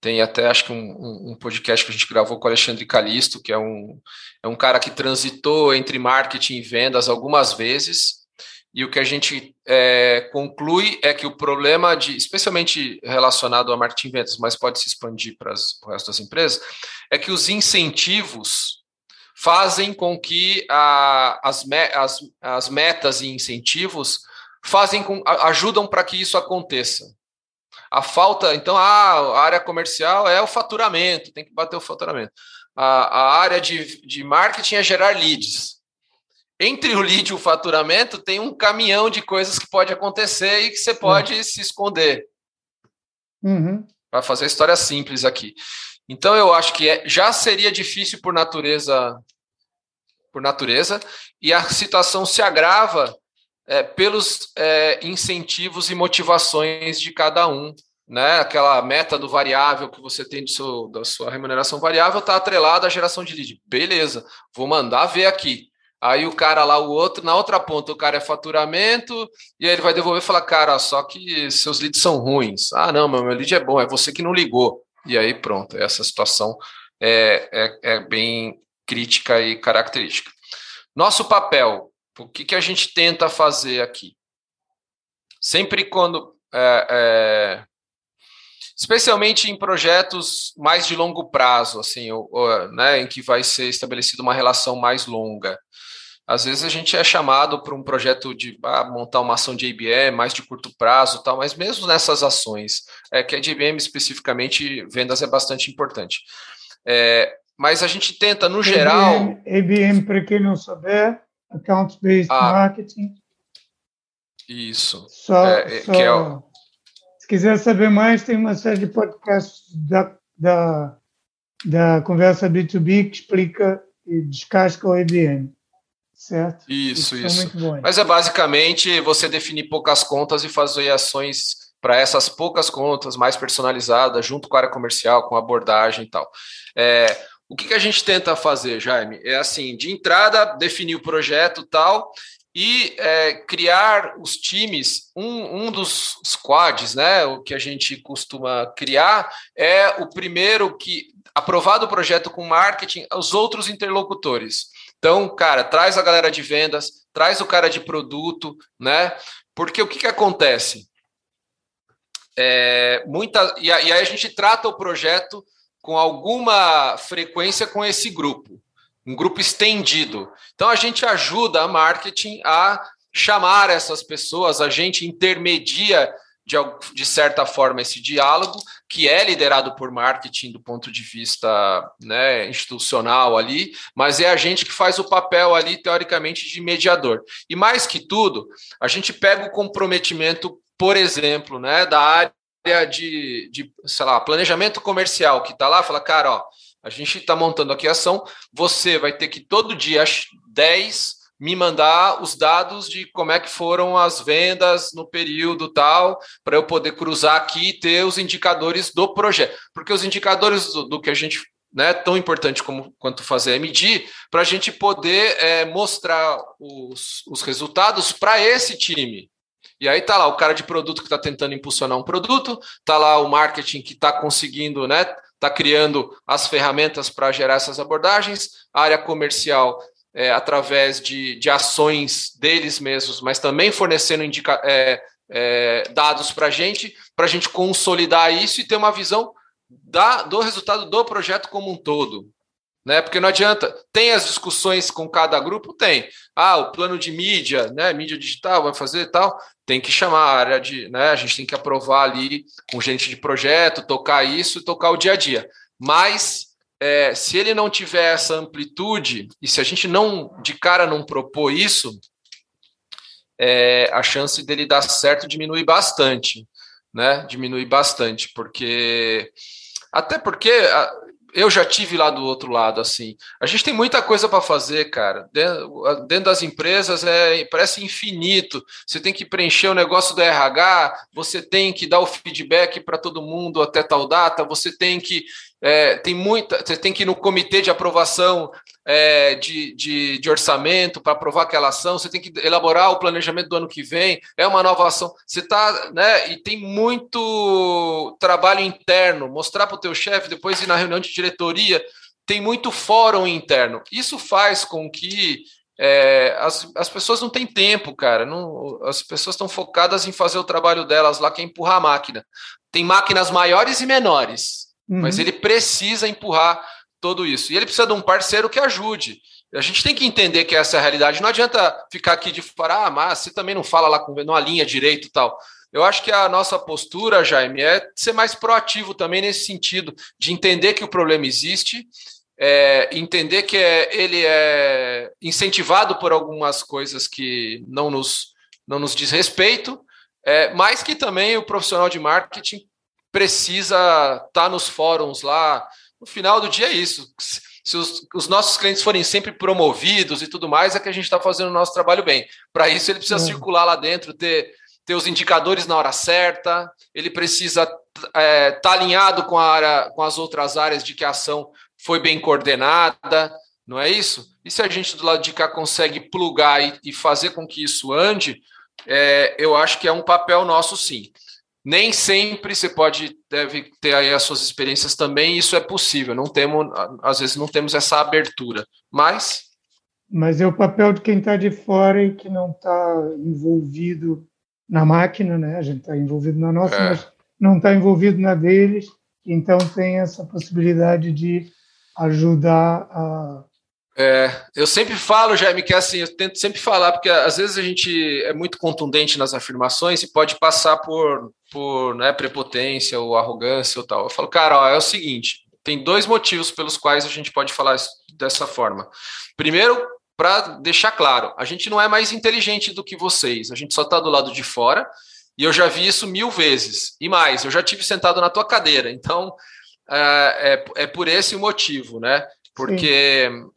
C: tem até acho que um, um, podcast que a gente gravou com o Alexandre Calisto, que é um, é um cara que transitou entre marketing e vendas algumas vezes e o que a gente é, conclui é que o problema de, especialmente relacionado a marketing vendas, mas pode se expandir para, as, para o resto das empresas, é que os incentivos fazem com que a, as, as, as metas e incentivos fazem com, ajudam para que isso aconteça. A falta, então, ah, a área comercial é o faturamento, tem que bater o faturamento. A, a área de, de marketing é gerar leads entre o lead e o faturamento tem um caminhão de coisas que pode acontecer e que você pode uhum. se esconder.
B: Uhum.
C: Para fazer a história simples aqui. Então eu acho que é, já seria difícil por natureza, por natureza, e a situação se agrava é, pelos é, incentivos e motivações de cada um. Né? Aquela meta do variável que você tem do seu, da sua remuneração variável está atrelada à geração de lead. Beleza, vou mandar ver aqui. Aí o cara lá, o outro, na outra ponta, o cara é faturamento, e aí ele vai devolver e falar, cara, só que seus leads são ruins. Ah, não, meu lead é bom, é você que não ligou. E aí pronto, essa situação é, é, é bem crítica e característica. Nosso papel, o que, que a gente tenta fazer aqui? Sempre quando. É, é, especialmente em projetos mais de longo prazo, assim, ou, ou, né, em que vai ser estabelecida uma relação mais longa. Às vezes a gente é chamado para um projeto de ah, montar uma ação de IBM mais de curto prazo, tal, mas mesmo nessas ações, é que a de IBM especificamente vendas é bastante importante. É, mas a gente tenta, no geral.
B: IBM, para quem não souber, Account Based ah, Marketing.
C: Isso.
B: Só, é, é só, é se quiser saber mais, tem uma série de podcasts da, da, da Conversa B2B que explica e descasca o IBM certo?
C: Isso, isso. isso. Mas é basicamente você definir poucas contas e fazer ações para essas poucas contas mais personalizadas, junto com a área comercial, com abordagem e tal. É, o que, que a gente tenta fazer, Jaime? É assim, de entrada, definir o projeto tal e é, criar os times. Um, um dos squads, né? O que a gente costuma criar é o primeiro que aprovado o projeto com marketing, os outros interlocutores. Então, cara, traz a galera de vendas, traz o cara de produto, né? Porque o que, que acontece? É, muita, e, aí a gente trata o projeto com alguma frequência com esse grupo, um grupo estendido. Então a gente ajuda a marketing a chamar essas pessoas, a gente intermedia de, de certa forma, esse diálogo, que é liderado por marketing do ponto de vista né, institucional ali, mas é a gente que faz o papel ali, teoricamente, de mediador. E mais que tudo, a gente pega o comprometimento, por exemplo, né, da área de, de sei lá, planejamento comercial, que está lá, fala, cara, ó, a gente está montando aqui a ação, você vai ter que todo dia, às 10 me mandar os dados de como é que foram as vendas no período tal, para eu poder cruzar aqui e ter os indicadores do projeto. Porque os indicadores do, do que a gente né, tão importante como quanto fazer é medir, para a gente poder é, mostrar os, os resultados para esse time. E aí tá lá o cara de produto que está tentando impulsionar um produto, tá lá o marketing que está conseguindo, né? Está criando as ferramentas para gerar essas abordagens, a área comercial é, através de, de ações deles mesmos, mas também fornecendo indica, é, é, dados para a gente, para a gente consolidar isso e ter uma visão da, do resultado do projeto como um todo né? Porque não adianta. Tem as discussões com cada grupo? Tem. Ah, o plano de mídia, né? Mídia digital vai fazer tal. Tem que chamar a área de, né? A gente tem que aprovar ali com gente de projeto, tocar isso tocar o dia a dia. Mas é, se ele não tiver essa amplitude e se a gente não de cara não propor isso, é, a chance dele dar certo diminui bastante, né? Diminui bastante, porque até porque eu já tive lá do outro lado, assim. A gente tem muita coisa para fazer, cara. Dentro das empresas é parece infinito. Você tem que preencher o negócio do RH, você tem que dar o feedback para todo mundo até tal data, você tem que é, tem muita, você tem que ir no comitê de aprovação é, de, de, de, orçamento para aprovar aquela ação, você tem que elaborar o planejamento do ano que vem, é uma nova ação. Você está, né? E tem muito trabalho interno, mostrar para o teu chefe, depois ir na reunião de diretoria, tem muito fórum interno. Isso faz com que é, as, as pessoas não têm tempo, cara. Não, as pessoas estão focadas em fazer o trabalho delas lá, que é empurrar a máquina. Tem máquinas maiores e menores. Uhum. Mas ele precisa empurrar tudo isso. E ele precisa de um parceiro que ajude. A gente tem que entender que essa é a realidade. Não adianta ficar aqui de fora, ah, mas você também não fala lá com não alinha direito e tal. Eu acho que a nossa postura, Jaime, é ser mais proativo também nesse sentido, de entender que o problema existe, é, entender que é, ele é incentivado por algumas coisas que não nos, não nos diz respeito, é, mas que também o profissional de marketing precisa estar tá nos fóruns lá. No final do dia é isso. Se os, os nossos clientes forem sempre promovidos e tudo mais, é que a gente está fazendo o nosso trabalho bem. Para isso, ele precisa é. circular lá dentro, ter, ter os indicadores na hora certa, ele precisa estar é, tá alinhado com, a área, com as outras áreas de que a ação foi bem coordenada, não é isso? E se a gente do lado de cá consegue plugar e, e fazer com que isso ande, é, eu acho que é um papel nosso sim nem sempre você pode deve ter aí as suas experiências também, isso é possível. Não temos, às vezes não temos essa abertura, mas
B: mas é o papel de quem está de fora e que não está envolvido na máquina, né? A gente está envolvido na nossa, é. mas não está envolvido na deles. Então tem essa possibilidade de ajudar a
C: é, eu sempre falo, Jaime, que é assim, eu tento sempre falar, porque às vezes a gente é muito contundente nas afirmações e pode passar por, por né, prepotência ou arrogância ou tal. Eu falo, cara, ó, é o seguinte: tem dois motivos pelos quais a gente pode falar dessa forma. Primeiro, para deixar claro, a gente não é mais inteligente do que vocês, a gente só está do lado de fora, e eu já vi isso mil vezes. E mais, eu já tive sentado na tua cadeira, então é, é, é por esse motivo, né? Porque. Sim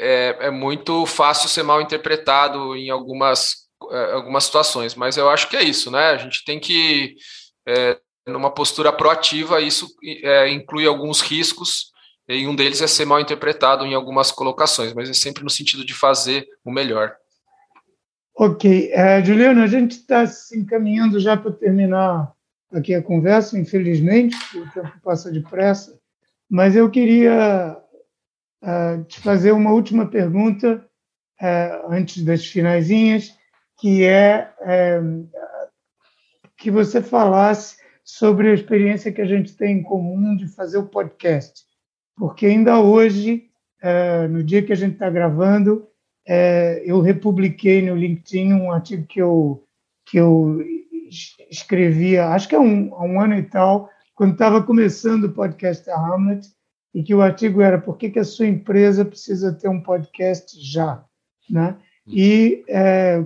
C: é, é muito fácil ser mal interpretado em algumas, é, algumas situações, mas eu acho que é isso, né? A gente tem que, é, numa postura proativa, isso é, inclui alguns riscos, e um deles é ser mal interpretado em algumas colocações, mas é sempre no sentido de fazer o melhor.
B: Ok. Uh, Juliana, a gente está se encaminhando já para terminar aqui a conversa, infelizmente, o tempo passa depressa, mas eu queria uh, te fazer uma última pergunta uh, antes das finaisinhas, que é uh, que você falasse sobre a experiência que a gente tem em comum de fazer o podcast. Porque ainda hoje, no dia que a gente está gravando, eu republiquei no LinkedIn um artigo que eu, que eu escrevia, acho que há um, há um ano e tal, quando estava começando o podcast da Hamlet, e que o artigo era por que, que a sua empresa precisa ter um podcast já, né? E é,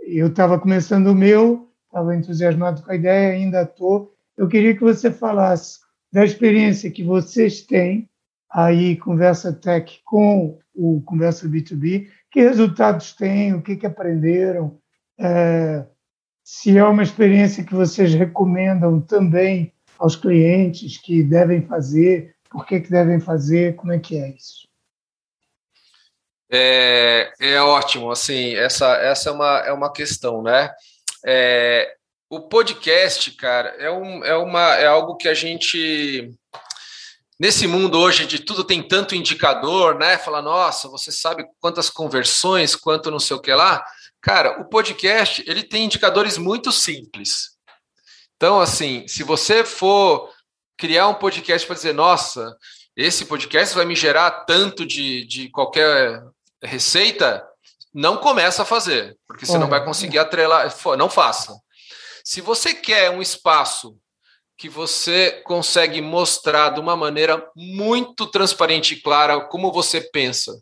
B: eu estava começando o meu, estava entusiasmado com a ideia, ainda estou. Eu queria que você falasse da experiência que vocês têm aí Conversa Tech com o Conversa B2B, que resultados têm, o que, que aprenderam, é, se é uma experiência que vocês recomendam também aos clientes que devem fazer, por que, que devem fazer? Como é que é isso?
C: É, é ótimo, assim, essa, essa é, uma, é uma questão, né? É, o podcast, cara, é, um, é, uma, é algo que a gente. Nesse mundo hoje de tudo tem tanto indicador, né? Fala, nossa, você sabe quantas conversões, quanto não sei o que lá. Cara, o podcast ele tem indicadores muito simples. Então, assim, se você for criar um podcast para dizer, nossa, esse podcast vai me gerar tanto de, de qualquer receita, não começa a fazer, porque você não vai conseguir atrelar. Não faça. Se você quer um espaço que você consegue mostrar de uma maneira muito transparente e clara como você pensa,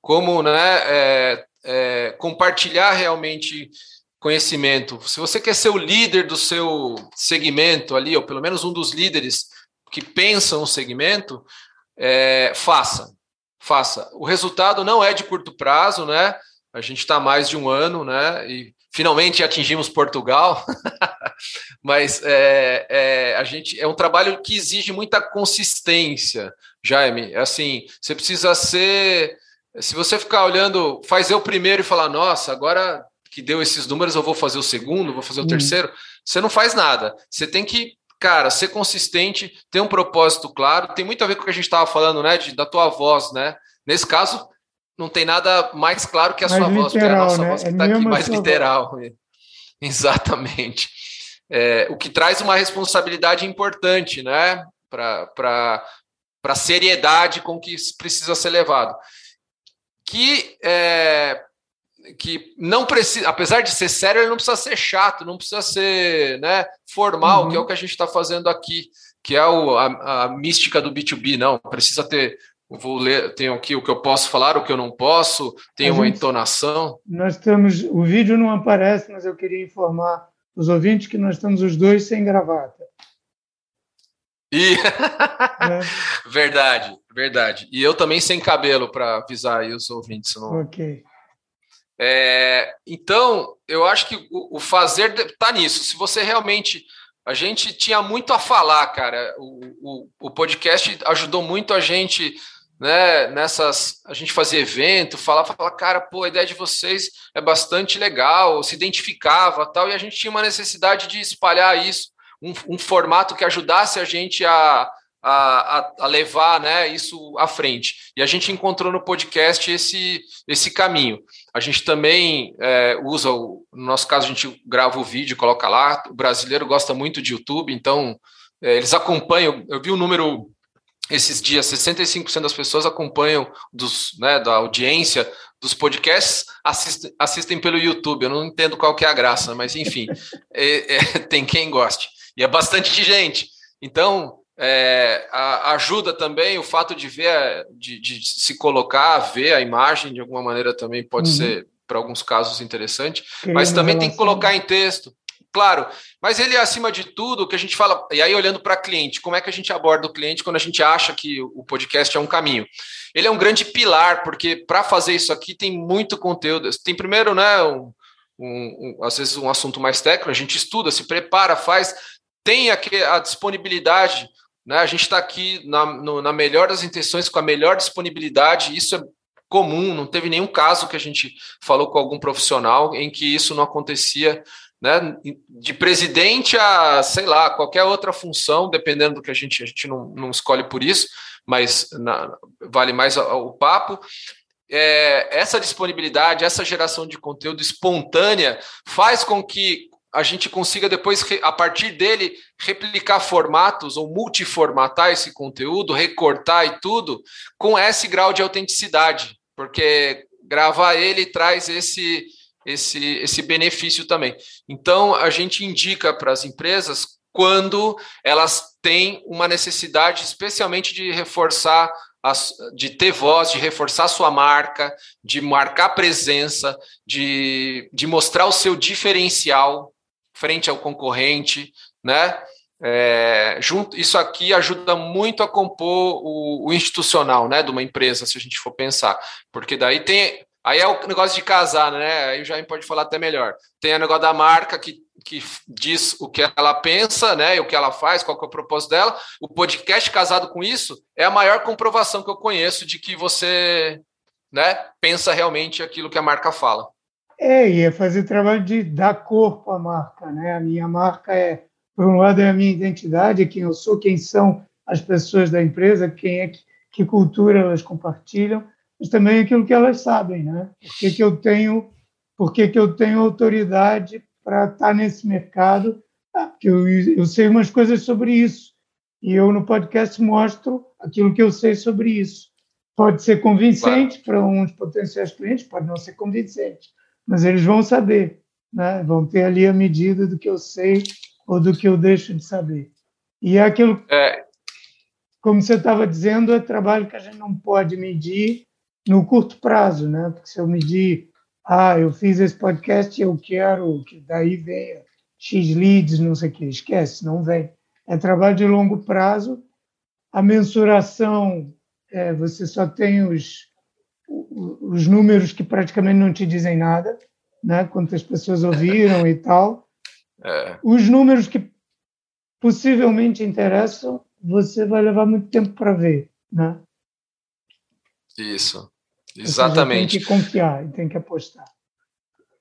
C: como né, é, é, compartilhar realmente conhecimento. Se você quer ser o líder do seu segmento ali, ou pelo menos um dos líderes que pensam o segmento, é, faça, faça. O resultado não é de curto prazo, né? A gente está mais de um ano, né? E finalmente atingimos Portugal, mas é, é, a gente é um trabalho que exige muita consistência, Jaime. É assim, você precisa ser. Se você ficar olhando, fazer o primeiro e falar, nossa, agora que deu esses números, eu vou fazer o segundo, vou fazer o uhum. terceiro, você não faz nada. Você tem que, cara, ser consistente, ter um propósito claro. Tem muito a ver com o que a gente estava falando, né? De, da tua voz, né? Nesse caso, não tem nada mais claro que a mais sua literal, voz, porque é a nossa né? voz que está é aqui mais literal. Voz. Exatamente. É, o que traz uma responsabilidade importante, né? Para a seriedade com que precisa ser levado. Que, é, que não precisa, apesar de ser sério, ele não precisa ser chato, não precisa ser né, formal, uhum. que é o que a gente está fazendo aqui, que é o, a, a mística do B2B, não. Precisa ter vou ler, tenho aqui o que eu posso falar, o que eu não posso, tem uma entonação.
B: Nós estamos, o vídeo não aparece, mas eu queria informar os ouvintes que nós estamos os dois sem gravata.
C: E... é. Verdade, verdade. E eu também sem cabelo para avisar aí os ouvintes. Não...
B: Ok.
C: É, então, eu acho que o, o fazer está nisso. Se você realmente a gente tinha muito a falar, cara. O, o, o, podcast ajudou muito a gente né, nessas, a gente fazia evento, falava, falava, cara, pô, a ideia de vocês é bastante legal, se identificava tal, e a gente tinha uma necessidade de espalhar isso, um, um formato que ajudasse a gente a, a, a, levar né, isso à frente. E a gente encontrou no podcast esse, esse caminho. A gente também é, usa, o, no nosso caso, a gente grava o vídeo, coloca lá. O brasileiro gosta muito de YouTube, então é, eles acompanham. Eu vi o número esses dias, 65% das pessoas acompanham dos, né, da audiência dos podcasts, assistem, assistem pelo YouTube. Eu não entendo qual que é a graça, mas enfim, é, é, tem quem goste. E é bastante gente. Então, é, a, ajuda também o fato de ver, de, de, se colocar, ver a imagem de alguma maneira também pode uhum. ser, para alguns casos, interessante. mas também tem que colocar em texto. Claro, mas ele, acima de tudo, o que a gente fala, e aí olhando para cliente, como é que a gente aborda o cliente quando a gente acha que o podcast é um caminho? Ele é um grande pilar, porque para fazer isso aqui tem muito conteúdo. Tem primeiro, né, um, um, um, às vezes um assunto mais técnico, a gente estuda, se prepara, faz, tem aqui a disponibilidade, né? A gente está aqui na, no, na melhor das intenções, com a melhor disponibilidade, isso é comum, não teve nenhum caso que a gente falou com algum profissional em que isso não acontecia né, de presidente a, sei lá, qualquer outra função, dependendo do que a gente, a gente não, não escolhe por isso, mas na, vale mais o, papo. É, essa disponibilidade, essa geração de conteúdo espontânea faz com que a gente consiga depois, a partir dele, replicar formatos ou multiformatar esse conteúdo, recortar e tudo, com esse grau de autenticidade, porque gravar ele traz esse esse, esse benefício também. Então, a gente indica para as empresas quando elas têm uma necessidade, especialmente de reforçar, de ter voz, de reforçar sua marca, de marcar presença, de, de mostrar o seu diferencial frente ao concorrente, né? É, junto, isso aqui ajuda muito a compor o, o, institucional né, de uma empresa, se a gente for pensar. Porque daí tem Aí é o negócio de casar, né? Aí Jaime pode falar até melhor. Tem o negócio da marca que, que diz o que ela pensa, né? E o que ela faz, qual é o propósito dela. O podcast casado com isso é a maior comprovação que eu conheço de que você né, pensa realmente aquilo que a marca fala.
B: É, e é fazer trabalho de dar corpo à marca, né? A minha marca é, por um lado, é a minha identidade, é quem eu sou, quem são as pessoas da empresa, quem é que, que cultura elas compartilham, mas também aquilo que elas sabem, né? Por que, que eu tenho, por que, que eu tenho autoridade para estar nesse mercado? Ah, porque eu, eu sei umas coisas sobre isso e eu no podcast mostro aquilo que eu sei sobre isso. Pode ser convincente claro. para uns potenciais clientes, pode não ser convincente, mas eles vão saber, né? vão ter ali a medida do que eu sei ou do que eu deixo de saber. E é aquilo, é. como você estava dizendo, é trabalho que a gente não pode medir no curto prazo, né? Porque se eu medir, ah, eu fiz esse podcast e eu quero que daí venha X leads, não sei o que, esquece, não vem. É trabalho de longo prazo. A mensuração, é, você só tem os, os números que praticamente não te dizem nada, né? quantas pessoas ouviram e tal. É. Os números que possivelmente interessam, você vai levar muito tempo para ver. Né?
C: Isso, exatamente.
B: Tem que confiar e tem que apostar.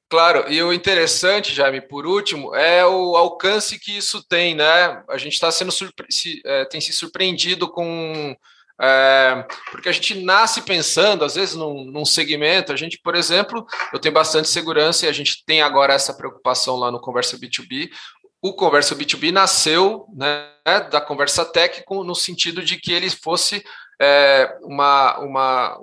C: Claro, e o interessante, Jaime, por último, é o alcance que isso tem, né? A gente está sendo surpre é, tem se surpreendido com é, porque a gente nasce pensando, às vezes, num, num, segmento. A gente, por exemplo, eu tenho bastante segurança e a gente tem agora essa preocupação lá no Conversa B2B. O Conversa B2B nasceu né, da Conversa Tech no sentido de que ele fosse é, uma, uma,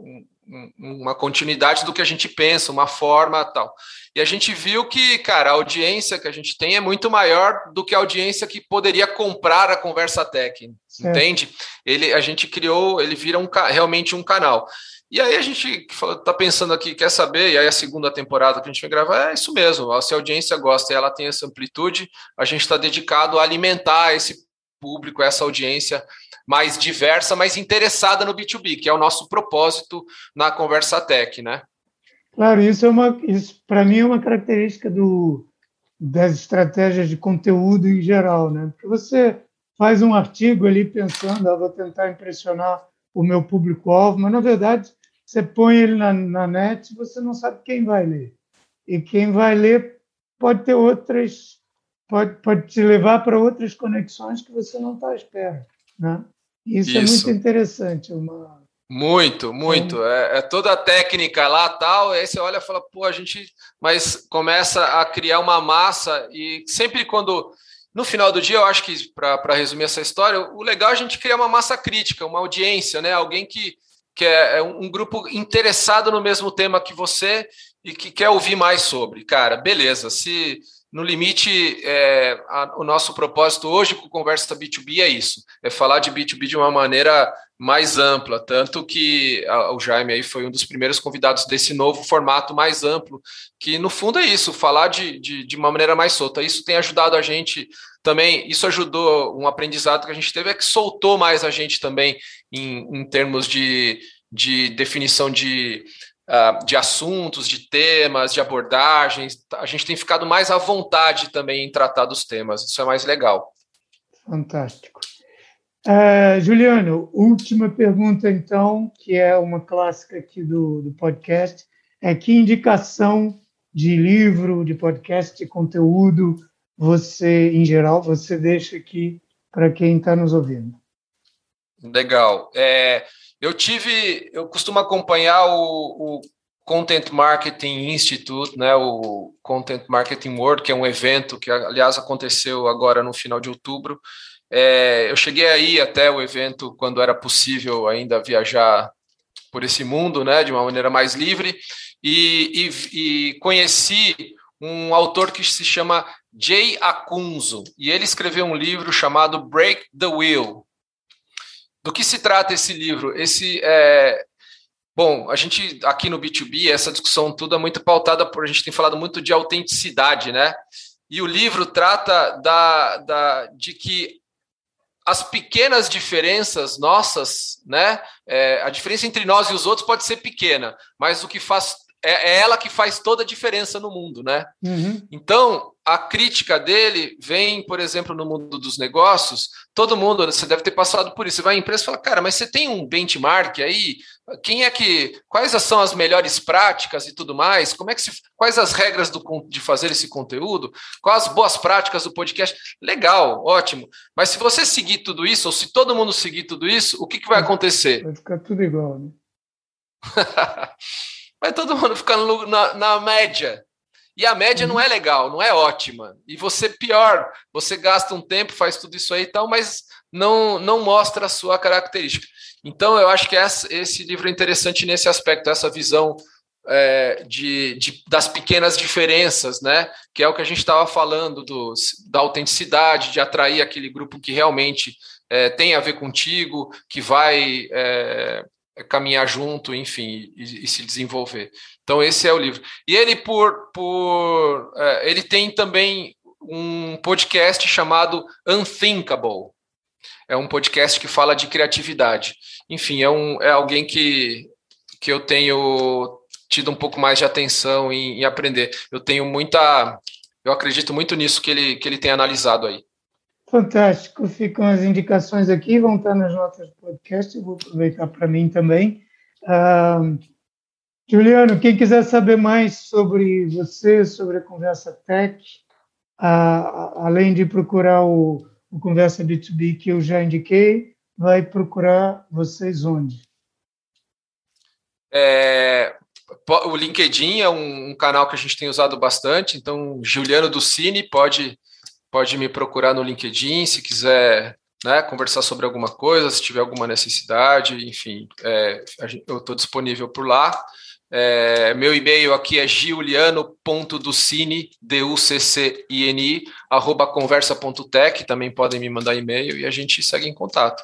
C: uma continuidade do que a gente pensa, uma forma tal. E a gente viu que, cara, a audiência que a gente tem é muito maior do que a audiência que poderia comprar a Conversa Tech, entende? Ele, a gente criou, ele vira um, realmente um canal. E aí a gente está pensando aqui, quer saber, e aí a segunda temporada que a gente vai gravar é isso mesmo, se a audiência gosta e ela tem essa amplitude, a gente está dedicado a alimentar esse público, essa audiência mais diversa, mais interessada no B2B, que é o nosso propósito na Conversa Tech, né?
B: Claro, isso é uma, isso para mim é uma característica do das estratégias de conteúdo em geral, né? Porque você faz um artigo ali pensando, ah, vou tentar impressionar o meu público-alvo, mas na verdade você põe ele na, na net, você não sabe quem vai ler. E quem vai ler pode ter outras, pode, pode te levar para outras conexões que você não está à espera, né? Isso, é Isso, é muito interessante. Uma...
C: Muito, muito. É, é, toda a técnica lá tal. Aí você olha e fala, pô, a gente. Mas começa a criar uma massa e sempre quando. No final do dia, eu acho que, para resumir essa história, o legal é a gente criar uma massa crítica, uma audiência, né? Alguém que, que é, é um grupo interessado no mesmo tema que você e que quer ouvir mais sobre. Cara, beleza. Se no limite, é, a, o nosso propósito hoje com Conversa B2B é isso, é falar de B2B de uma maneira mais ampla, tanto que a, o Jaime aí foi um dos primeiros convidados desse novo formato mais amplo, que no fundo é isso, falar de, de, de uma maneira mais solta. Isso tem ajudado a gente também, isso ajudou, um aprendizado que a gente teve é que soltou mais a gente também em, em termos de, de definição de uh, de assuntos, de temas, de abordagens. A gente tem ficado mais à vontade também em tratar dos temas. Isso é mais legal.
B: Fantástico. Uh, Juliano, última pergunta, então, que é uma clássica aqui do, do podcast. É que indicação de livro, de podcast, de conteúdo você, em geral, você deixa aqui para quem está nos ouvindo?
C: Legal. É, eu tive, eu costumo acompanhar o, o Content Marketing Institute, né, o Content Marketing World, que é um evento que, aliás, aconteceu agora no final de outubro. É, eu cheguei aí até o evento quando era possível ainda viajar por esse mundo, né, de uma maneira mais livre, e, e, e conheci um autor que se chama Jay Akunzo, e ele escreveu um livro chamado Break the Wheel, do que se trata esse livro? Esse é, Bom, a gente aqui no B2B, essa discussão toda é muito pautada por a gente tem falado muito de autenticidade, né? E o livro trata da, da, de que as pequenas diferenças nossas, né? É, a diferença entre nós e os outros pode ser pequena, mas o que faz é, é, ela que faz toda a diferença no mundo, né?
B: Uhum.
C: Então, a crítica dele vem, por exemplo, no mundo dos negócios, todo mundo, você deve ter passado por isso, você vai à empresa e fala, cara, mas você tem um benchmark aí? Quem é que, quais são as melhores práticas e tudo mais? Como é que se, quais as regras do, de fazer esse conteúdo? Quais as boas práticas do podcast? Legal, ótimo. Mas se você seguir tudo isso, ou se todo mundo seguir tudo isso, o que, que vai acontecer?
B: Vai ficar tudo igual, né?
C: vai todo mundo ficando na, na média. E a média não é uhum. legal, não é ótima. E você, pior, você gasta um tempo, faz tudo isso aí e tal, mas não, não mostra a sua característica. Então, eu acho que essa, esse livro é interessante nesse aspecto, essa visão é, de, de, das pequenas diferenças, né? Que é o que a gente estava falando do, da autenticidade, de atrair aquele grupo que realmente é, tem a ver contigo, que vai é, caminhar junto, enfim, e, e, se desenvolver. Então esse é o livro. E ele por, por é, ele tem também um podcast chamado Unthinkable. É um podcast que fala de criatividade. Enfim, é, um, é alguém que, que eu tenho tido um pouco mais de atenção em, em aprender. Eu tenho muita. Eu acredito muito nisso que ele, que ele tem analisado aí.
B: Fantástico, ficam as indicações aqui, vão estar nas notas do podcast, eu vou aproveitar para mim também. Uh, Juliano, quem quiser saber mais sobre você, sobre a Conversa Tech, uh, além de procurar o, o Conversa B2B que eu já indiquei, vai procurar vocês onde?
C: É, o LinkedIn é um, um, canal que a gente tem usado bastante, então Juliano do Cine pode pode me procurar no LinkedIn se quiser né, conversar sobre alguma coisa, se tiver alguma necessidade, enfim, é, eu estou disponível por lá. É, meu e-mail aqui é giuliano.ducini, D-U-C-C-I-N-I, arroba conversa.tech, também podem me mandar e-mail e a gente segue em contato.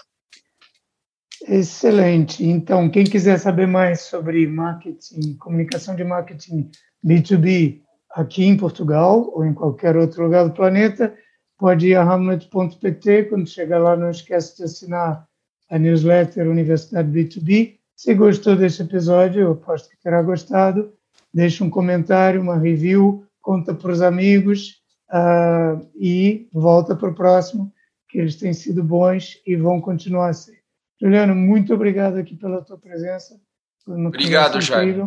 B: Excelente. Então, quem quiser saber mais sobre marketing, comunicação de marketing B2B, aqui em Portugal ou em qualquer outro lugar do planeta, pode ir a hamlet.pt. Quando chegar lá, não esquece de assinar a newsletter Universidade B2B. Se gostou deste episódio, eu aposto que terá gostado. Deixe um comentário, uma review, conta para os amigos uh, e volta para o próximo, que eles têm sido bons e vão continuar a ser. Juliano, muito obrigado aqui pela tua presença.
C: Obrigado, Jair.